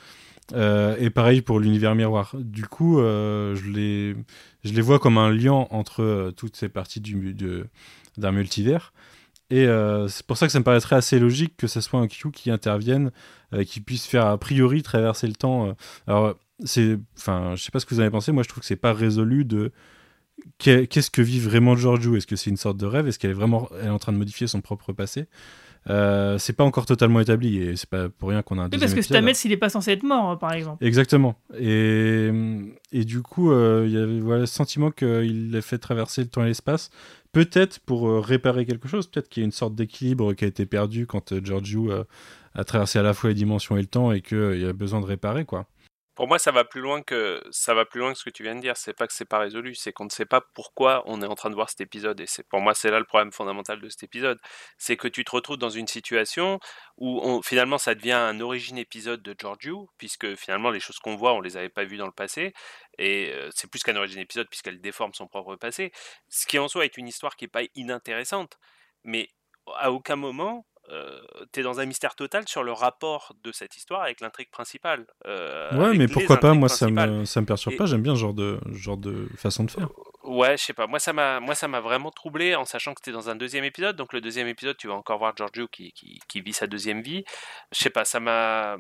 Euh, et pareil pour l'univers miroir. Du coup, euh, je, les, vois comme un lien entre euh, toutes ces parties d'un multivers. Et euh, c'est pour ça que ça me paraîtrait assez logique que ce soit un Q qui intervienne, euh, qui puisse faire a priori traverser le temps. euh. Alors, c'est, enfin, je sais pas ce que vous avez pensé. Moi, je trouve que c'est pas résolu de qu'est- qu'est-ce que vit vraiment Giorgio? Est-ce que c'est une sorte de rêve? Est-ce qu'elle est vraiment elle est en train de modifier son propre passé? Euh, C'est pas encore totalement établi et c'est pas pour rien qu'on a un Oui, parce que. Stamets, il est pas censé être mort, par exemple. Exactement. Et, et du coup, euh, il y avait voilà, le sentiment qu'il a fait traverser le temps et l'espace, peut-être pour euh, réparer quelque chose, peut-être qu'il y a une sorte d'équilibre qui a été perdu quand euh, Giorgio euh, a traversé à la fois les dimensions et le temps et qu'il y a besoin de réparer, quoi. Pour moi, ça va plus loin que ça va plus loin que ce que tu viens de dire. C'est pas que c'est pas résolu, c'est qu'on ne sait pas pourquoi on est en train de voir cet épisode. Et c'est pour moi, c'est là le problème fondamental de cet épisode, c'est que tu te retrouves dans une situation où on- finalement ça devient un origine épisode de Giorgio, puisque finalement les choses qu'on voit, on les avait pas vues dans le passé, et euh, c'est plus qu'un origine épisode puisqu'elle déforme son propre passé. Ce qui en soi est une histoire qui est pas inintéressante, mais à aucun moment tu es dans un mystère total sur le rapport de cette histoire avec l'intrigue principale. euh, ouais, mais pourquoi pas Moi, ça me, ça me perturbe Et- pas. J'aime bien ce genre de, genre de façon de faire. Ouais, je sais pas. Moi, ça m'a, moi, ça m'a vraiment troublé en sachant que c'était dans un deuxième épisode. Donc, le deuxième épisode, tu vas encore voir Giorgio qui, qui, qui vit sa deuxième vie. Je sais pas, ça m'a.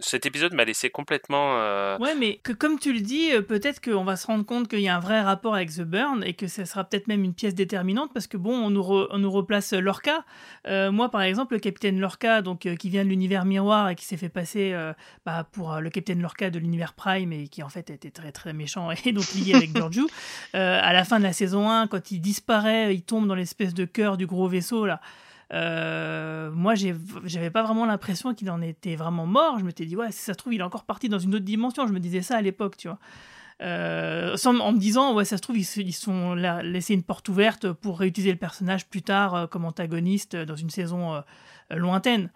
Cet épisode m'a laissé complètement. euh, Ouais, mais que comme tu le dis, euh, peut-être qu'on va se rendre compte qu'il y a un vrai rapport avec The Burn et que ça sera peut-être même une pièce déterminante parce que bon, on nous, on nous replace Lorca. Euh, moi, par exemple, le capitaine Lorca, donc qui vient de l'univers miroir et qui s'est fait passer bah, pour le capitaine Lorca de l'univers Prime et qui en fait était très très méchant et donc lié avec Giorgio. À la fin de la saison 1, quand il disparaît, il tombe dans l'espèce de cœur du gros vaisseau là. Euh, moi, j'avais pas vraiment l'impression qu'il en était vraiment mort. Je m'étais dit, ouais, si ça se trouve, il est encore parti dans une autre dimension. Je me disais ça à l'époque, tu vois. Euh, en me disant, ouais, ça se trouve, ils se sont la- laissé une porte ouverte pour réutiliser le personnage plus tard euh, comme antagoniste euh, dans une saison lointaine.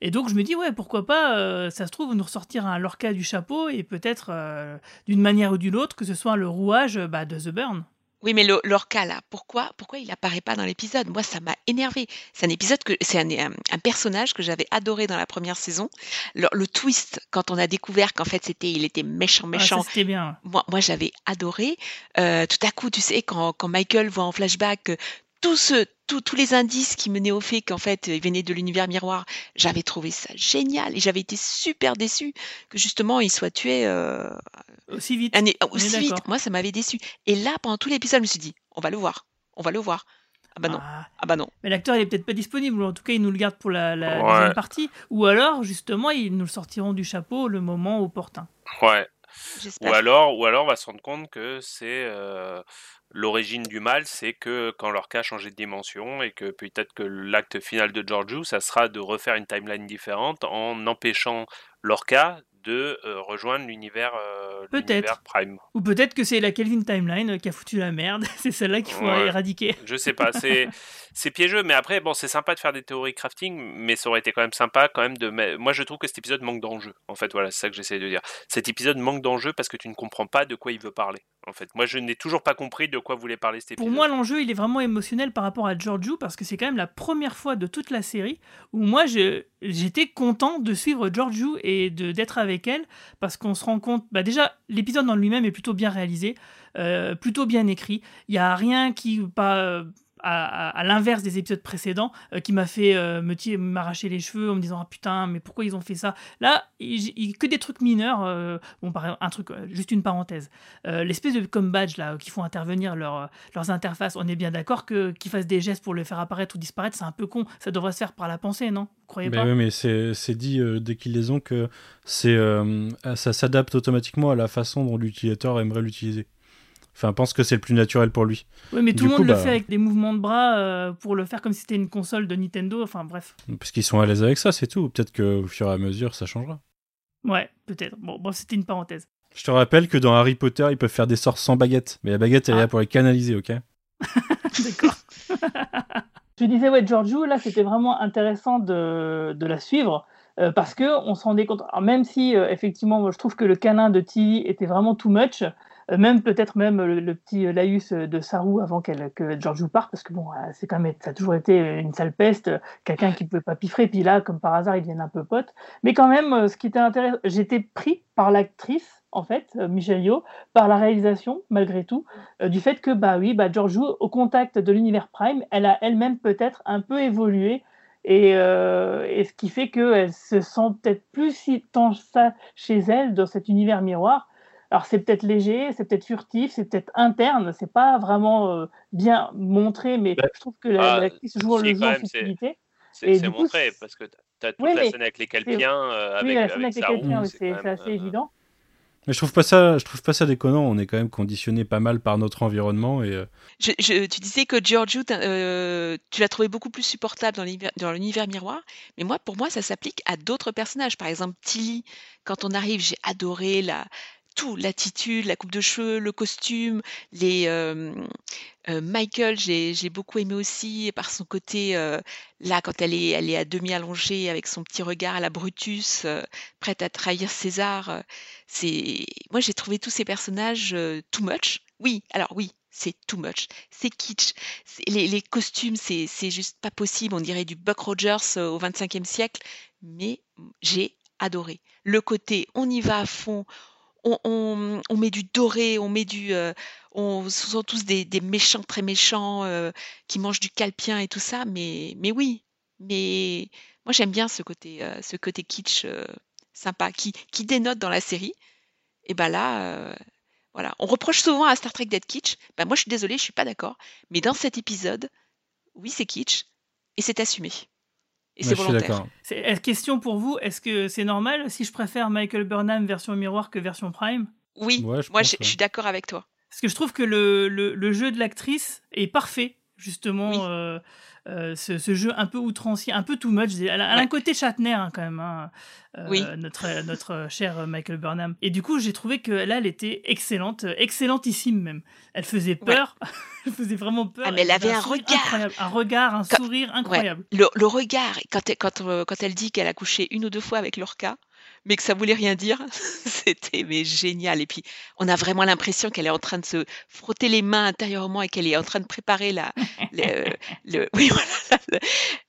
Et donc, je me dis, ouais, pourquoi pas, euh, ça se trouve, nous ressortir un Lorca du chapeau et peut-être, euh, d'une manière ou d'une autre, que ce soit le rouage bah, de The Burn. Oui, mais le- Lorca, là, pourquoi, pourquoi il apparaît pas dans l'épisode? Moi, ça m'a énervé. C'est un épisode que c'est un, un- un personnage que j'avais adoré dans la première saison. Le, le twist quand on a découvert qu'en fait c'était, il était méchant, Ah, méchant. c'était bien. moi, moi j'avais adoré. Euh, tout à coup, tu sais, quand, quand Michael voit en flashback euh, tous ce- tous- tous les indices qui menaient au fait qu'en fait, il venait de l'univers miroir, j'avais trouvé ça génial et j'avais été super déçue que justement il soit tué euh, Aussi vite. un- aussi. Moi, ça m'avait déçu. Et là, pendant tout l'épisode, je me suis dit, on va le voir, on va le voir. Ah bah non, Ah. ah bah non. Mais l'acteur, il est peut-être pas disponible, ou en tout cas, il nous le garde pour la, la Ouais. deuxième partie. Ou alors, justement, ils nous le sortiront du chapeau le moment opportun. Ouais. Ou alors, ou alors, on va se rendre compte que c'est euh, l'origine du mal, c'est que quand Lorca a changé de dimension et que peut-être que l'acte final de Giorgio, ça sera de refaire une timeline différente en empêchant Lorca de euh, rejoindre l'univers euh, Peut-être. Prime. Ou peut-être que c'est la Kelvin Timeline euh, qui a foutu la merde. c'est celle-là qu'il faut Ouais. éradiquer. Je sais pas, c'est c'est piégeux, mais après bon, c'est sympa de faire des théories crafting, mais ça aurait été quand même sympa quand même de. Moi, je trouve que cet épisode manque d'enjeu. En fait, voilà, c'est ça que j'essaie de dire. Cet épisode manque d'enjeu parce que tu ne comprends pas de quoi il veut parler. En fait, moi, je n'ai toujours pas compris de quoi voulait parler cet épisode. Pour moi, l'enjeu, il est vraiment émotionnel par rapport à Giorgio parce que c'est quand même la première fois de toute la série où moi, j'étais content de suivre Giorgio et de- d'être avec elle parce qu'on se rend compte. Bah déjà, l'épisode en lui-même est plutôt bien réalisé, euh, plutôt bien écrit. Il y a rien qui pas à, à- à l'inverse des épisodes précédents euh, qui m'a fait euh, me m'arracher les cheveux en me disant ah putain mais pourquoi ils ont fait ça? Là il, il- que des trucs mineurs euh, bon par exemple, un truc euh, juste une parenthèse. L'espèce de comme badge là qui font intervenir leur, leurs interfaces on est bien d'accord que qu'ils fassent des gestes pour le faire apparaître ou disparaître c'est un peu con ça devrait se faire par la pensée non? Vous croyez Mais pas? oui, mais c'est c'est dit dès qu'ils les ont que c'est ça s'adapte automatiquement à la façon dont l'utilisateur aimerait l'utiliser. Enfin, pense que c'est le plus naturel pour lui. oui mais tout Du le monde coup, le bah, fait avec des mouvements de bras euh, pour le faire comme si c'était une console de Nintendo enfin bref Parce qu'ils sont à l'aise avec ça, c'est tout. Peut-être qu'au fur et à mesure, ça changera. ouais peut-être bon, bon c'était une parenthèse Je te rappelle que dans Harry Potter, ils peuvent faire des sorts sans baguette. Mais la baguette, elle est Ah. là pour les canaliser, ok? D'accord. Je disais, ouais, Giorgio, là, c'était vraiment intéressant de, de la suivre euh, parce que on se rendait compte, alors, même si euh, effectivement, moi, je trouve que le canin de Tilly était vraiment too much, euh, même peut-être même le, petit laïus de Saru avant qu'elle, que Giorgio parte, parce que bon, euh, c'est quand même, ça a toujours été une sale peste, euh, quelqu'un qui pouvait pas piffrer, puis là, comme par hasard, ils deviennent un peu potes. Mais quand même, euh, ce qui était intéressant, j'étais pris par l'actrice, en fait, euh, Michelle Yeoh, par la réalisation, malgré tout, euh, du fait que, bah oui, bah, Giorgio, au contact de l'univers Prime, elle a elle-même peut-être un peu évolué. Et, euh, et ce qui fait qu'elle se sent peut-être plus si tant ça chez elle dans cet univers miroir. Alors c'est peut-être léger, c'est peut-être furtif, c'est peut-être interne, c'est pas vraiment euh, bien montré, mais je trouve que la- ah, l'actrice joue, si, le quand en c'est- subtilité. C'est Et c'est du coup, montré c'est- parce que t'as- t'as toute Oui, la scène avec les Calpiens euh, oui, avec, la scène avec avec les oui, c'est même, assez euh, évident. Mais je trouve pas ça, je trouve pas ça déconnant. On est quand même conditionné pas mal par notre environnement et euh, Je- je- tu disais que Giorgio, euh, tu l'as trouvé beaucoup plus supportable dans l'univers- dans l'univers miroir, mais moi, pour moi, ça s'applique à d'autres personnages. Par exemple, Tilly, quand on arrive, j'ai adoré la, tout, l'attitude, la coupe de cheveux, le costume, les euh, euh, Michael, j'ai beaucoup aimé aussi par son côté euh, là quand elle est elle est à demi allongée avec son petit regard à la Brutus, prête à trahir César. c'est moi j'ai trouvé tous ces personnages too much. Oui, alors oui, c'est too much. C'est kitsch. Les, les costumes, c'est juste pas possible. On dirait du Buck Rogers au 25e siècle. Mais j'ai adoré. Le côté, on y va à fond. On, met du doré, on met du. euh, ce sont tous des, méchants très méchants euh, qui mangent du calpien et tout ça. Mais, oui. Mais moi, j'aime bien ce côté, euh, ce côté kitsch sympa qui, dénote dans la série. Et ben là, voilà. On reproche souvent à Star Trek d'être kitsch. Ben moi, je suis désolée, je suis pas d'accord. Mais dans cet épisode, oui, c'est kitsch et c'est assumé. Et c'est volontaire. est- Question pour vous, est-ce que c'est normal si je préfère Michael Burnham version miroir que version Prime? Oui, Ouais, je moi, je, suis d'accord avec toi. Parce que je trouve que le, le, le jeu de l'actrice est parfait, justement. Oui. euh, ce, ce jeu un peu outrancier, un peu too much. Elle a, elle a un côté Shatner hein, quand même, hein, euh, Oui. notre, notre cher Michael Burnham. Et du coup, j'ai trouvé que là, elle était excellente, euh, excellentissime même. Elle faisait peur, elle faisait vraiment peur. Ah, mais elle avait un regard. incroyable, un regard, un Quand- sourire incroyable. Le, le regard, quand elle, quand, euh, quand elle dit qu'elle a couché une ou deux fois avec Lorca, mais que ça voulait rien dire, c'était mais génial. Et puis, on a vraiment l'impression qu'elle est en train de se frotter les mains intérieurement et qu'elle est en train de préparer la, le, le- oui, voilà, la-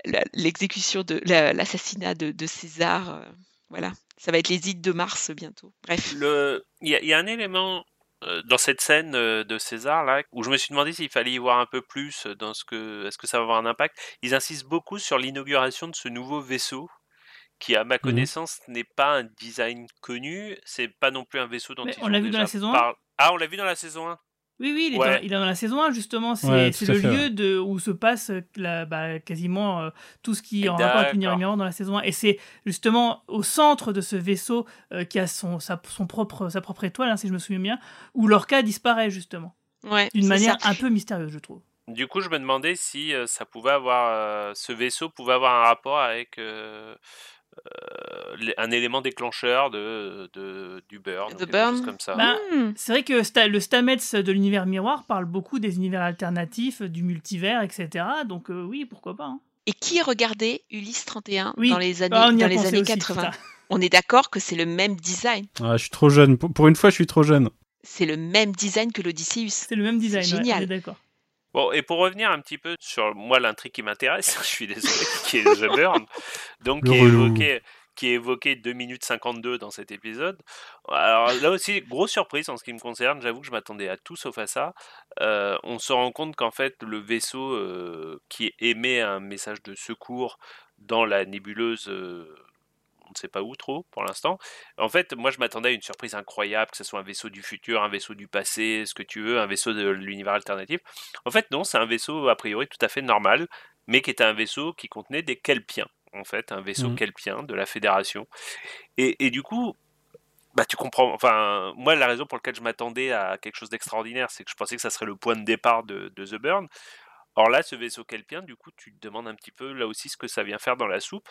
la- l'exécution de la- l'assassinat de, de César. euh, voilà, ça va être les ides de Mars bientôt. Bref. Le, il y, a- il y a un élément euh, dans cette scène euh, de César là où je me suis demandé s'il fallait y voir un peu plus dans ce que, est-ce que ça va avoir un impact. Ils insistent beaucoup sur l'inauguration de ce nouveau vaisseau qui, à ma connaissance, n'est pas un design connu. C'est pas non plus un vaisseau dont Mais ils on l'a vu dans la saison un parlé. Ah, on l'a vu dans la saison 1 Oui, oui, il est, Ouais. dans, il est dans la saison 1, justement. C'est Ouais, le fait, lieu ouais. de, où se passe euh, la- bah, quasiment euh, tout ce qui est en rapport avec l'univers dans la saison 1. Et c'est justement au centre de ce vaisseau euh, qui a son, sa, son propre, sa propre étoile, hein, si je me souviens bien, où Lorca disparaît, justement. Ouais, D'une manière ça. un peu mystérieuse, je trouve. Du coup, je me demandais si euh, ça pouvait avoir, euh, ce vaisseau pouvait avoir un rapport avec un élément déclencheur de, de du burn, The quelque Burn. chose comme ça. Bah, Hmm. C'est vrai que Sta- le Stamets de l'univers miroir parle beaucoup des univers alternatifs, du multivers, etc. Donc euh, oui, pourquoi pas. hein. Et qui regardait Ulysse 31 Oui. dans les années, Ah, on y a dans les années aussi, 80 putain. On est d'accord que c'est le même design. Ah, je suis trop jeune. Pour, une fois, je suis trop jeune. C'est le même design que l'Odysseus. C'est le même design, ouais, génial. on est d'accord. Bon, et pour revenir un petit peu sur moi l'intrigue qui m'intéresse, je suis désolé, qui est The Burn, donc Le qui est, relou. évoqué, qui est évoqué 2 minutes 52 dans cet épisode. Alors là aussi, grosse surprise en ce qui me concerne, j'avoue que je m'attendais à tout sauf à ça. Euh, on se rend compte qu'en fait le vaisseau euh, qui émet un message de secours dans la nébuleuse... euh, on ne sait pas où trop pour l'instant. En fait, moi je m'attendais à une surprise incroyable, que ce soit un vaisseau du futur, un vaisseau du passé, ce que tu veux, un vaisseau de l'univers alternatif. En fait, non, c'est un vaisseau a priori tout à fait normal, mais qui était un vaisseau qui contenait des kelpiens, en fait, un vaisseau Mhm. kelpien de la Fédération. Et, et du coup, bah tu comprends. Enfin, moi, la raison pour laquelle je m'attendais à quelque chose d'extraordinaire, c'est que je pensais que ça serait le point de départ de, de The Burn. Or là, ce vaisseau kelpien, du coup, tu te demandes un petit peu là aussi ce que ça vient faire dans la soupe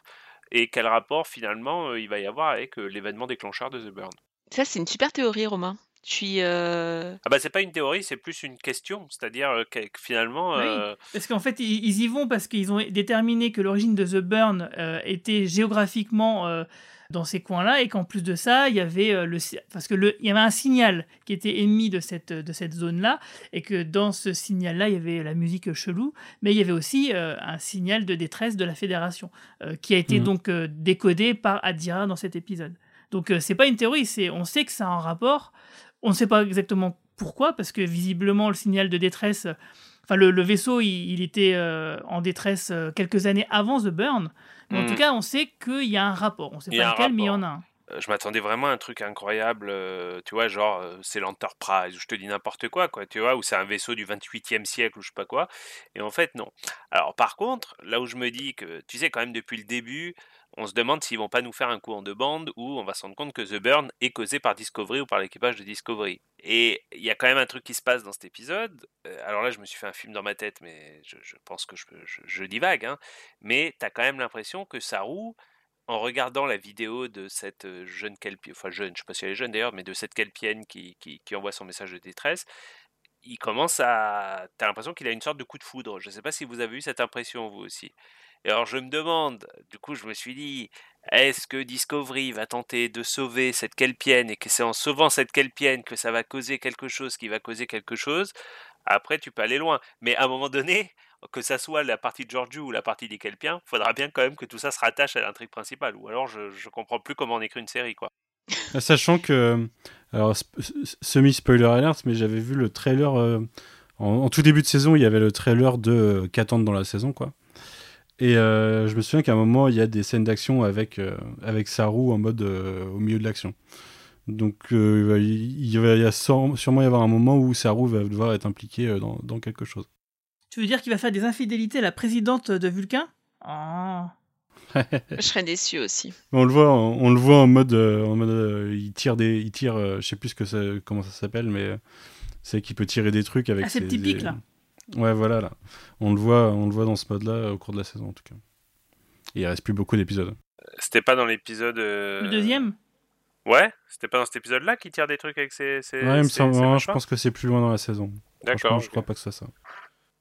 et quel rapport finalement euh, il va y avoir avec euh, l'événement déclencheur de The Burn? Ça, c'est une super théorie, Romain. Je suis. euh, Ah bah c'est pas une théorie, c'est plus une question, c'est-à-dire euh, que, finalement, Oui. Parce qu'en fait, ils, ils y vont parce qu'ils ont déterminé que l'origine de The Burn euh, était géographiquement euh, dans ces coins-là et qu'en plus de ça, il y avait euh, le parce que le, il y avait un signal qui était émis de cette de cette zone-là et que dans ce signal-là, il y avait la musique chelou, mais il y avait aussi euh, un signal de détresse de la Fédération euh, qui a été Mhm. donc euh, décodé par Adira dans cet épisode. Donc c'est pas une théorie, c'est on sait que ça a un rapport. On ne sait pas exactement pourquoi, parce que visiblement le signal de détresse, enfin le, le vaisseau, il, il était euh, en détresse euh, quelques années avant The Burn. Mais en Mhm. tout cas, on sait qu'il y a un rapport. On ne sait pas lequel, mais il y en a un. Euh, je m'attendais vraiment à un truc incroyable, euh, tu vois, genre euh, c'est l'Enterprise, ou je te dis n'importe quoi, quoi, tu vois, ou c'est un vaisseau du 28e siècle, ou je sais pas quoi. Et en fait, non. Alors par contre, là où je me dis que, tu sais, quand même depuis le début, on se demande s'ils vont pas nous faire un coup en deux bandes, où on va se rendre compte que The Burn est causé par Discovery ou par l'équipage de Discovery. Et il y a quand même un truc qui se passe dans cet épisode. Alors là, je me suis fait un film dans ma tête, mais je, pense que je divague, hein. Mais t'as quand même l'impression que Saru en regardant la vidéo de cette jeune kelpienne, enfin jeune, je sais pas si elle est jeune d'ailleurs, mais de cette kelpienne qui, qui, envoie son message de détresse, il commence à... T'as l'impression qu'il a une sorte de coup de foudre. Je sais pas si vous avez eu cette impression, vous aussi. Et alors je me demande, du coup je me suis dit, est-ce que Discovery va tenter de sauver cette kelpienne et que c'est en sauvant cette kelpienne que ça va causer quelque chose qui va causer quelque chose? Après tu peux aller loin. Mais à un moment donné, que ça soit la partie de Georgiou ou la partie des kelpiens, faudra bien quand même que tout ça se rattache à l'intrigue principale. Ou alors je, je comprends plus comment on écrit une série, quoi. Sachant que, alors semi-spoiler alert, mais j'avais vu le trailer euh, en, tout début de saison, il y avait le trailer de euh, qu'attendre dans la saison, quoi. Et euh, je me souviens qu'à un moment, il y a des scènes d'action avec, euh, avec Saru en mode au milieu de l'action. Donc il va- il va sûrement y avoir un moment où Saru va devoir être impliqué dans quelque chose. Tu veux dire qu'il va faire des infidélités à la présidente de Vulcain? Ah. Je serais déçu aussi. on le voit, en- on le voit en mode, euh, en mode, euh, il tire des, il tire, euh, je sais plus ce que ça, comment ça s'appelle, mais euh, c'est qu'il peut tirer des trucs avec. Ah, ces ses- petits pics, des- là. Ouais, voilà là. On le voit, on le voit dans ce mode-là euh, au cours de la saison en tout cas. Et il reste plus beaucoup d'épisodes. C'était pas dans l'épisode. euh, Le deuxième? Ouais, c'était pas dans cet épisode-là qui tire des trucs avec ses. ses ouais, il me ses- semble, je pense que c'est plus loin dans la saison. D'accord, je crois pas que ce soit ça.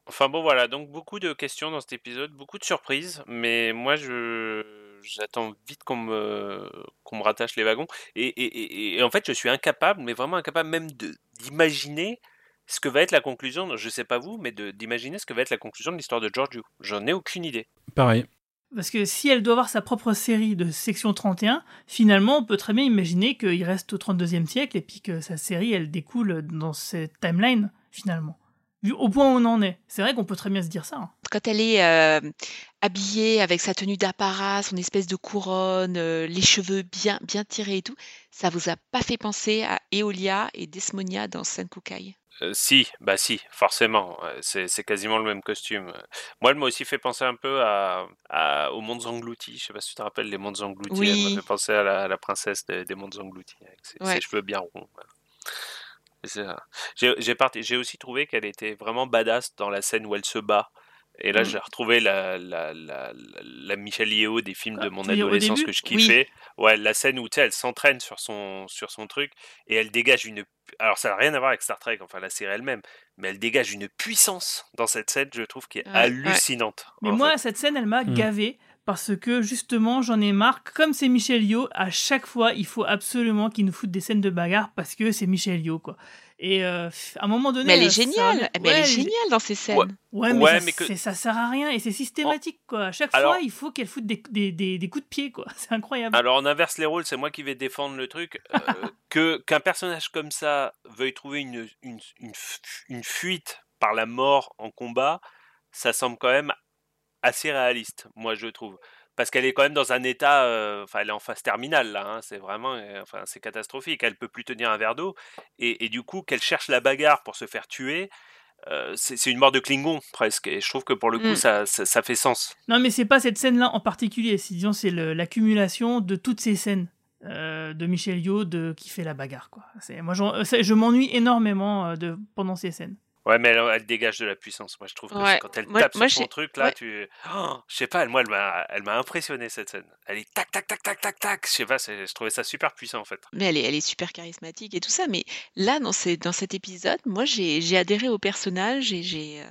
Enfin bon voilà, donc beaucoup de questions dans cet épisode, beaucoup de surprises, mais moi je j'attends vite qu'on me qu'on me rattache les wagons et, et, et- et en fait je suis incapable, mais vraiment incapable même de d'imaginer ce que va être la conclusion, je sais pas vous, mais d'imaginer ce que va être la conclusion de l'histoire de Giorgio. J'en ai aucune idée. Pareil. Parce que si elle doit avoir sa propre série de section 31, finalement, on peut très bien imaginer qu'il reste au 32e siècle et puis que sa série, elle découle dans cette timeline, finalement. Vu au point où on en est. C'est vrai qu'on peut très bien se dire ça. hein. Quand elle est euh, habillée avec sa tenue d'apparat, son espèce de couronne, euh, les cheveux bien, bien tirés et tout, ça vous a pas fait penser à Eolia et Desmonia dans Senkukai Euh, si, bah si, forcément, euh, c'est c'est quasiment le même costume. Moi, elle m'a aussi fait penser un peu à, à- aux mondes engloutis. Je sais pas si tu te rappelles les mondes engloutis. Elle Oui. m'a fait penser à la, à la princesse des, des mondes engloutis avec ses, cheveux bien ronds. voilà. J'ai j'ai aussi trouvé qu'elle était vraiment badass dans la scène où elle se bat Et là, Mm. j'ai retrouvé la, la, la, la, Michelle Yeoh des films de mon dire au adolescence début? que je Oui. kiffais. Ouais, la scène où tu sais, elle s'entraîne sur son, sur son truc et elle dégage une. Alors, ça n'a rien à voir avec Star Trek, enfin la série elle-même, mais elle dégage une puissance dans cette scène, je trouve, qui est Ouais, ouais. hallucinante. Mais moi, fait. cette scène, elle m'a Mm. gavé parce que justement, j'en ai marre. Comme c'est Michel Yeoh, à chaque fois, il faut absolument qu'il nous foute des scènes de bagarre parce que c'est Michel Yeoh, quoi. Et euh, à un moment donné, Mais elle est géniale. Mais elle est géniale dans ces scènes. Ouais. Ouais, mais, Ouais, ça, mais que- c'est- ça sert à rien et c'est systématique, quoi. À chaque Alors- fois, il faut qu'elle foute des, des, des, des coups de pied, quoi. C'est incroyable. Alors on inverse les rôles, c'est moi qui vais défendre le truc. euh, que qu'un personnage comme ça veuille trouver une, une, une, fu- une fuite par la mort en combat, ça semble quand même assez réaliste, moi je trouve. Parce qu'elle est quand même dans un état, euh, enfin elle est en phase terminale là, hein, c'est vraiment, enfin c'est catastrophique. Elle peut plus tenir un verre d'eau et, et du coup qu'elle cherche la bagarre pour se faire tuer, euh, c'est une mort de Klingon presque. Et je trouve que pour le coup Mm. ça, ça, ça fait sens. Non, mais c'est pas cette scène-là en particulier. C'est, disons, c'est l'accumulation de toutes ces scènes euh, de Michel Yeoh de, qui fait la bagarre, quoi. C'est, moi, c'est- je m'ennuie énormément de, pendant ces scènes. Ouais, mais elle, elle dégage de la puissance. Moi, je trouve que Ouais. quand elle Moi- tape moi, sur son truc, là, ouais. tu. Oh, je sais pas, elle, moi, elle m'a, elle m'a impressionné cette scène. Elle est tac, tac, tac, tac, tac, tac. Je sais pas, je trouvais ça super puissant en fait. Mais elle est, elle est super charismatique et tout ça. Mais là, dans, ces, dans cet épisode, moi, j'ai j'ai adhéré au personnage et j'ai euh,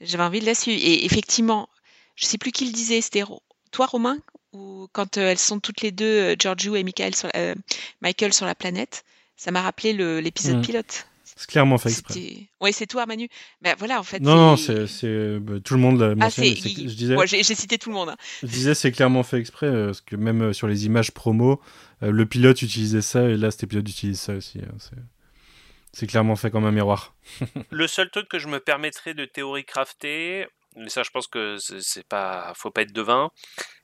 j'avais envie de la suivre. Et effectivement, je sais plus qui le disait, c'était toi, Romain, ou quand euh, elles sont toutes les deux, euh, Giorgio et Michael sur, la- euh, Michael sur la planète, ça m'a rappelé l'épisode Mhm. pilote. C'est clairement fait exprès. Ouais, c'est toi, Manu. Mais voilà, en fait. Non, non, c'est, c'est- bah, tout le monde l'a Ah, mentionné. je disais, Moi, j'ai cité tout le monde. hein. je disais, c'est clairement fait exprès, euh, parce que même euh, sur les images promo, euh, le pilote utilisait ça, et là, cet épisode utilise ça aussi. hein, c'est, c'est clairement fait comme un miroir. Le seul truc que je me permettrais de théorie crafter, mais ça, je pense que c'est pas, faut pas être devin,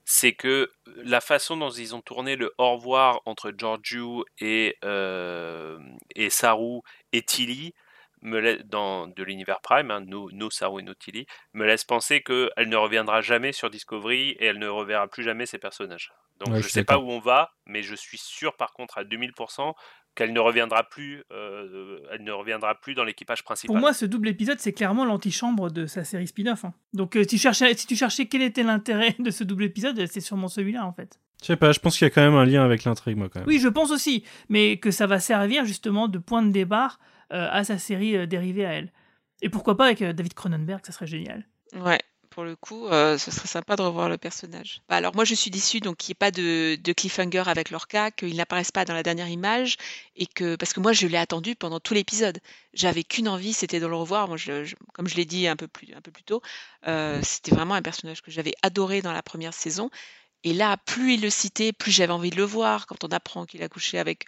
c'est que la façon dont ils ont tourné le au revoir entre Giorgio et euh, et Saru et Tilly me dans de l'univers Prime, hein, nos, nos Saru et nos Tilly, me laisse penser qu'elle ne reviendra jamais sur Discovery et elle ne reverra plus jamais ses personnages. Donc Ouais, je suis sais pas où on va, mais je suis sûr par contre à 2000% qu'elle ne reviendra plus, euh, elle ne reviendra plus dans l'équipage principal. Pour moi, ce double épisode, c'est clairement l'antichambre de sa série spin-off. hein. Donc, euh, si, tu cherchais, si tu cherchais quel était l'intérêt de ce double épisode, c'est sûrement celui-là, en fait. Je sais pas, je pense qu'il y a quand même un lien avec l'intrigue, moi, quand même. Oui, je pense aussi, mais que ça va servir justement de point de départ euh, à sa série euh, dérivée à elle. Et pourquoi pas avec euh, David Cronenberg, ça serait génial. Ouais, pour le coup, euh, ce serait sympa de revoir le personnage. Bah, alors moi, je suis déçue donc qu'il n'y ait pas de, cliffhanger avec Lorca, qu'il n'apparaisse pas dans la dernière image, et que parce que moi, je l'ai attendu pendant tout l'épisode. J'avais qu'une envie, c'était de le revoir. Comme je l'ai dit un peu plus, tôt, euh, c'était vraiment un personnage que j'avais adoré dans la première saison. Et là, plus il le citait, plus j'avais envie de le voir. Quand on apprend qu'il a couché avec,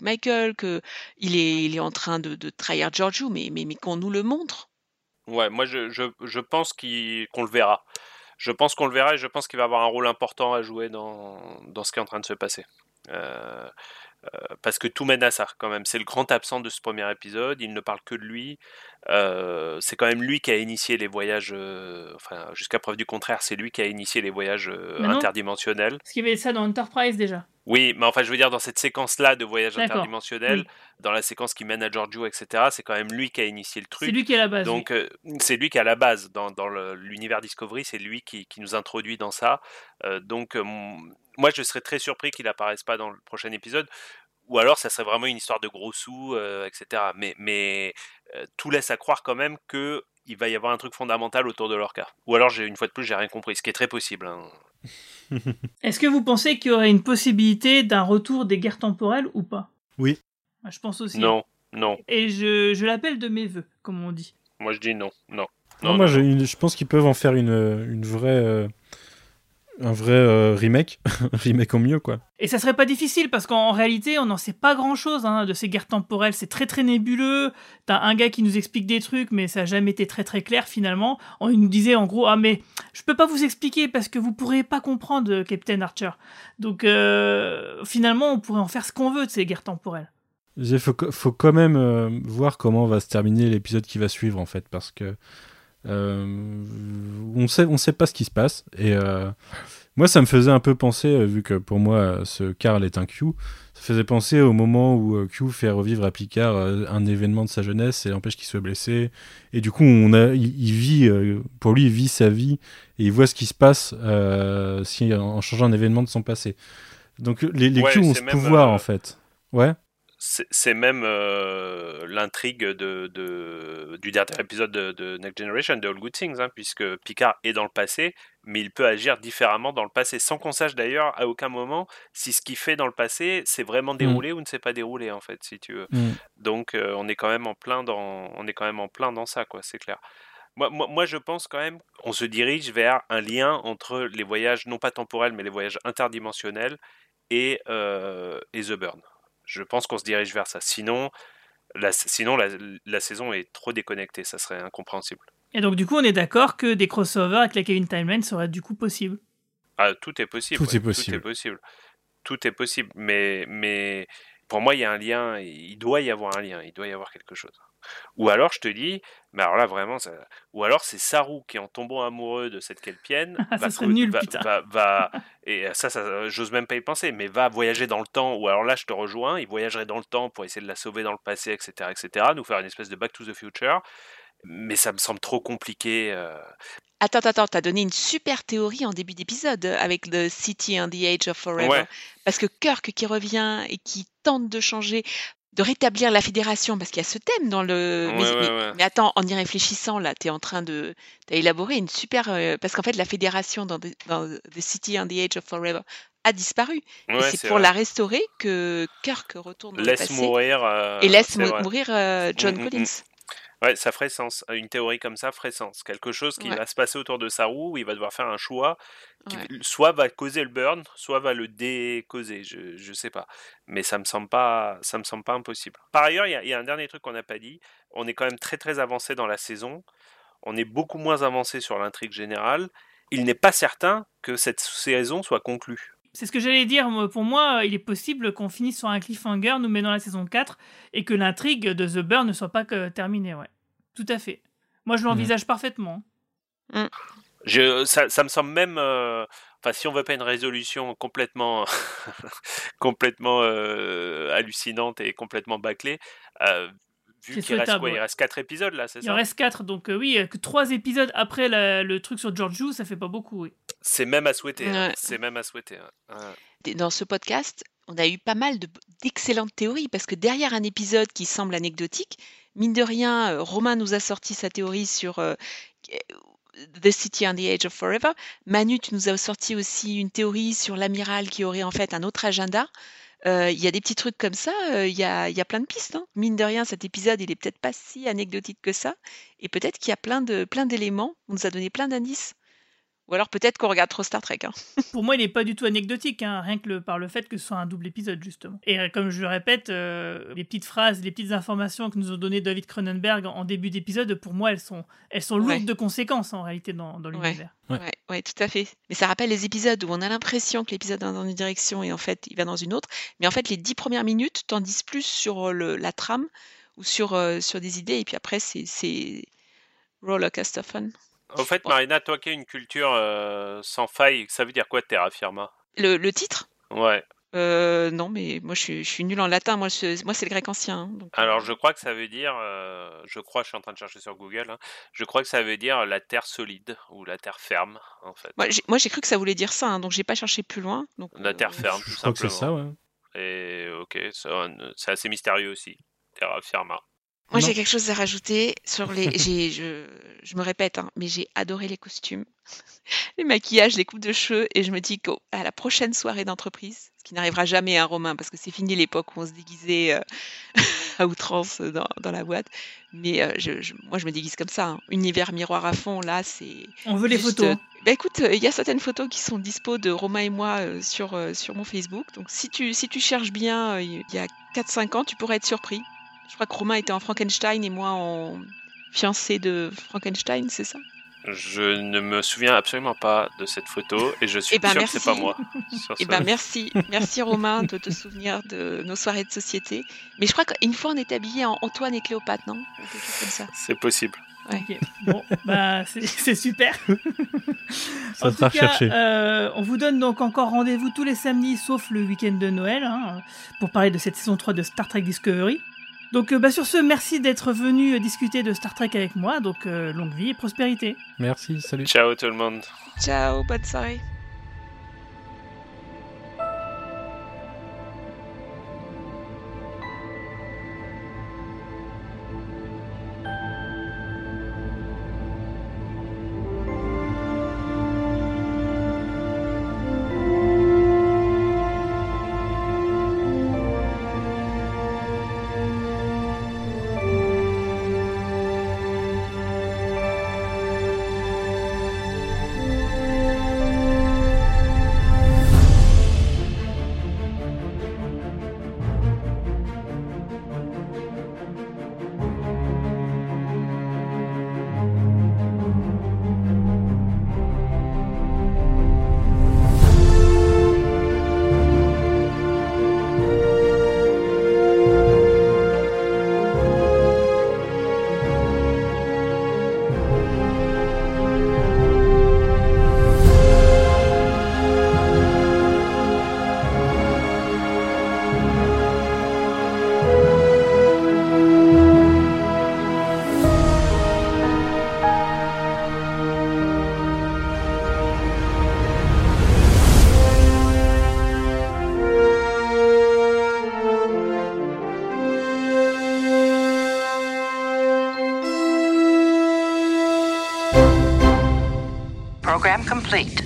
Michael, qu'il est, en train de, trahir Giorgio, mais qu'on nous le montre. Ouais, moi je, je, je pense qu'on le verra. Je pense qu'on le verra et je pense qu'il va avoir un rôle important à jouer dans, dans ce qui est en train de se passer. Euh, euh, parce que tout mène à ça quand même. C'est le grand absent de ce premier épisode. Il ne parle que de lui. Euh, c'est quand même lui qui a initié les voyages. euh, enfin, jusqu'à preuve du contraire, c'est lui qui a initié les voyages interdimensionnels. Parce qu'il y avait ça dans Enterprise déjà. Oui, mais enfin, je veux dire, dans cette séquence-là de voyage interdimensionnel, Oui. dans la séquence qui mène à Giorgio, etc., c'est quand même lui qui a initié le truc. C'est lui qui est à la base. Donc, euh, c'est lui qui est à la base. Dans, l'univers Discovery, c'est lui qui, qui nous introduit dans ça. Euh, donc, euh, moi, je serais très surpris qu'il apparaisse pas dans le prochain épisode. Ou alors, ça serait vraiment une histoire de gros sous, euh, etc. Mais, mais euh, tout laisse à croire quand même que il va y avoir un truc fondamental autour de Lorca. Ou alors, j'ai une fois de plus, j'ai rien compris, ce qui est très possible. hein. Est-ce que vous pensez qu'il y aurait une possibilité d'un retour des guerres temporelles ou pas? Oui. Ah, Je pense aussi. Non, non. Et je, je l'appelle de mes voeux, comme on dit. Moi, je dis non, non. Non, Non, moi, non, une- je pense qu'ils peuvent en faire une, une vraie, euh, un vrai euh, remake, remake au mieux, quoi. Et ça serait pas difficile parce qu'en réalité, on n'en sait pas grand chose de ces guerres temporelles. C'est très très nébuleux. T'as un gars qui nous explique des trucs, mais ça n'a jamais été très très clair finalement. On il nous disait en gros Ah, mais je peux pas vous expliquer parce que vous pourrez pas comprendre, Captain Archer. Donc euh, finalement, on pourrait en faire ce qu'on veut de ces guerres temporelles. Il faut, quand même euh, voir comment va se terminer l'épisode qui va suivre, en fait, parce que on sait, on sait pas ce qui se passe et, euh, Moi, ça me faisait un peu penser, euh, vu que pour moi, ce Carl est un Q, ça faisait penser au moment où euh, Q fait revivre à Picard euh, un événement de sa jeunesse et empêche qu'il soit blessé. Et du coup, on a, il, il vit, euh, pour lui, il vit sa vie et il voit ce qui se passe euh, si, en changeant un événement de son passé. Donc les, les Ouais, Q ont ce même, pouvoir, euh, en fait. Ouais. C'est même euh, l'intrigue de, de- du dernier épisode de, de Next Generation, de All Good Things, hein, puisque Picard est dans le passé, mais il peut agir différemment dans le passé, sans qu'on sache d'ailleurs à aucun moment si ce qu'il fait dans le passé s'est vraiment déroulé ou ne s'est pas déroulé, en fait, si tu veux. Mm. Donc euh, on est quand même en plein dans, on est quand même en plein dans ça, quoi, c'est clair. Moi, moi, moi, je pense quand même qu'on se dirige vers un lien entre les voyages, non pas temporels, mais les voyages interdimensionnels et, euh, et The Burn. Je pense qu'on se dirige vers ça. Sinon, la, sinon la, la saison est trop déconnectée, ça serait incompréhensible. Et donc, du coup, on est d'accord que des crossovers avec la Kevin Timeline seraient du coup possibles. Ah, tout est possible. Tout ouais, est possible. Tout est possible. Tout est possible. Mais, mais pour moi, il y a un lien. Il doit y avoir un lien. Il doit y avoir quelque chose. Ou alors, je te dis, mais alors là, vraiment, ça... ou alors c'est Saru qui, en tombant amoureux de cette Kelpienne, Ça va, serait co- nul, va, putain. va, va- et ça, ça j'ose même pas y penser, mais va voyager dans le temps. Ou alors là, je te rejoins, il voyagerait dans le temps pour essayer de la sauver dans le passé, etc., etc., nous faire une espèce de Back to the Future. Mais ça me semble trop compliqué. euh. Attends, attends, t'as donné une super théorie en début d'épisode euh, avec The City and the Age of Forever. Ouais. Parce que Kirk qui revient et qui tente de changer, de rétablir la fédération, parce qu'il y a ce thème dans le. Ouais, mais, ouais, mais- ouais. mais attends, en y réfléchissant, là, t'es en train de. T'as élaboré une super. euh, parce qu'en fait, la fédération dans, The- dans The City and the Age of Forever a disparu. et Ouais, c'est c'est pour vrai. la restaurer que Kirk retourne le Laisse passé mourir. euh, et laisse c'est mou- vrai. mourir euh, John Mm, mm, mm. Collins. Ouais, ça ferait sens. Une théorie comme ça ferait sens. Quelque chose qui Ouais. va se passer autour de Saru où il va devoir faire un choix qui Ouais. soit va causer le burn, soit va le décauser. Je, je sais pas. Mais ça me semble pas, ça me semble pas impossible. Par ailleurs, il y, a- il y a un dernier truc qu'on n'a pas dit. On est quand même très très avancé dans la saison. On est beaucoup moins avancé sur l'intrigue générale. Il n'est pas certain que cette saison soit conclue. C'est ce que j'allais dire. Pour moi, il est possible qu'on finisse sur un cliffhanger, nous menant la saison 4, et que l'intrigue de The Burn ne soit pas que terminée. Ouais. Tout à fait. Moi, je l'envisage parfaitement. Je, ça, ça me semble même, euh, enfin, si on veut pas une résolution complètement, complètement euh, hallucinante et complètement bâclée, euh, vu qu'il reste quoi, il reste quatre épisodes là, c'est Il en ça? reste 4, donc euh, oui, euh, que 3 épisodes après la- le truc sur George Wu, ça fait pas beaucoup. Oui. C'est même à souhaiter. hein. C'est même à souhaiter. hein. Dans ce podcast, on a eu pas mal de- d'excellentes théories parce que derrière un épisode qui semble anecdotique, mine de rien, euh, Romain nous a sorti sa théorie sur euh, The City and the Age of Forever. Manu, tu nous as sorti aussi une théorie sur l'amiral qui aurait en fait un autre agenda. Euh, Il y a des petits trucs comme ça, euh, il y, a, y a plein de pistes. hein. Mine de rien, cet épisode, il est peut-être pas si anecdotique que ça. Et peut-être qu'il y a plein de plein d'éléments. On nous a donné plein d'indices. Ou alors peut-être qu'on regarde trop Star Trek. hein. Pour moi, il n'est pas du tout anecdotique, hein, rien que le- par le fait que ce soit un double épisode, justement. Et euh, comme je le répète, euh, les petites phrases, les petites informations que nous ont données David Cronenberg en début d'épisode, pour moi, elles sont, elles sont lourdes Ouais. de conséquences en réalité dans, l'univers. Ouais. Ouais, ouais, tout à fait. Mais ça rappelle les épisodes où on a l'impression que l'épisode va dans une direction et en fait il va dans une autre. Mais en fait, les dix premières minutes t'en disent plus sur euh, le, la trame ou sur, euh, sur des idées. Et puis après, c'est- c'est rollercoaster fun. En fait, Marina, toi qui as une culture euh, sans faille, ça veut dire quoi Terra Firma? Le, le titre? Ouais. Euh, Non, mais moi je suis, je suis nulle en latin. Moi, je- moi c'est le grec ancien. hein, donc, Alors, je crois que ça veut dire, euh, je crois, je suis en train de chercher sur Google, hein, je crois que ça veut dire la terre solide ou la terre ferme, en fait. Moi, j'ai- cru que ça voulait dire ça, hein, donc j'ai pas cherché plus loin. Donc, La terre euh, ferme, tout crois que c'est simplement. ça, ouais. Et ok, c'est assez mystérieux aussi. Terra Firma. Moi, j'ai quelque chose à rajouter sur les. je, je me répète, hein, mais j'ai adoré les costumes, les maquillages, les coupes de cheveux, et je me dis qu'à la prochaine soirée d'entreprise, ce qui n'arrivera jamais à Romain, parce que c'est fini l'époque où on se déguisait euh, à outrance dans, dans la boîte. Mais euh, je, je- moi, je me déguise comme ça. hein. Univers miroir à fond, là, c'est. On veut les juste, photos. euh, bah écoute, il y a certaines photos qui sont dispo de Romain et moi euh, sur, sur mon Facebook. Donc si tu, si tu cherches bien, il y a 4-5 ans, tu pourrais être surpris. Je crois que Romain était en Frankenstein et moi en fiancé de Frankenstein, c'est ça? Je ne me souviens absolument pas de cette photo et je suis Eh ben, sûr que c'est pas merci. moi. sur Eh ce- ben merci, merci Romain de te souvenir de nos soirées de société. Mais je crois qu'une fois on était habillés en Antoine et Cléopâtre, non? C'est possible. Bon, bah c'est super. Ça en sera tout cas, euh, on vous donne donc encore rendez-vous tous les samedis, sauf le week-end de Noël, hein, pour parler de cette saison 3 de Star Trek Discovery. Donc euh, bah, sur ce, merci d'être venu euh, discuter de Star Trek avec moi, donc euh, longue vie et prospérité. Merci, salut. Ciao tout le monde. Ciao, bonne soirée. Complete.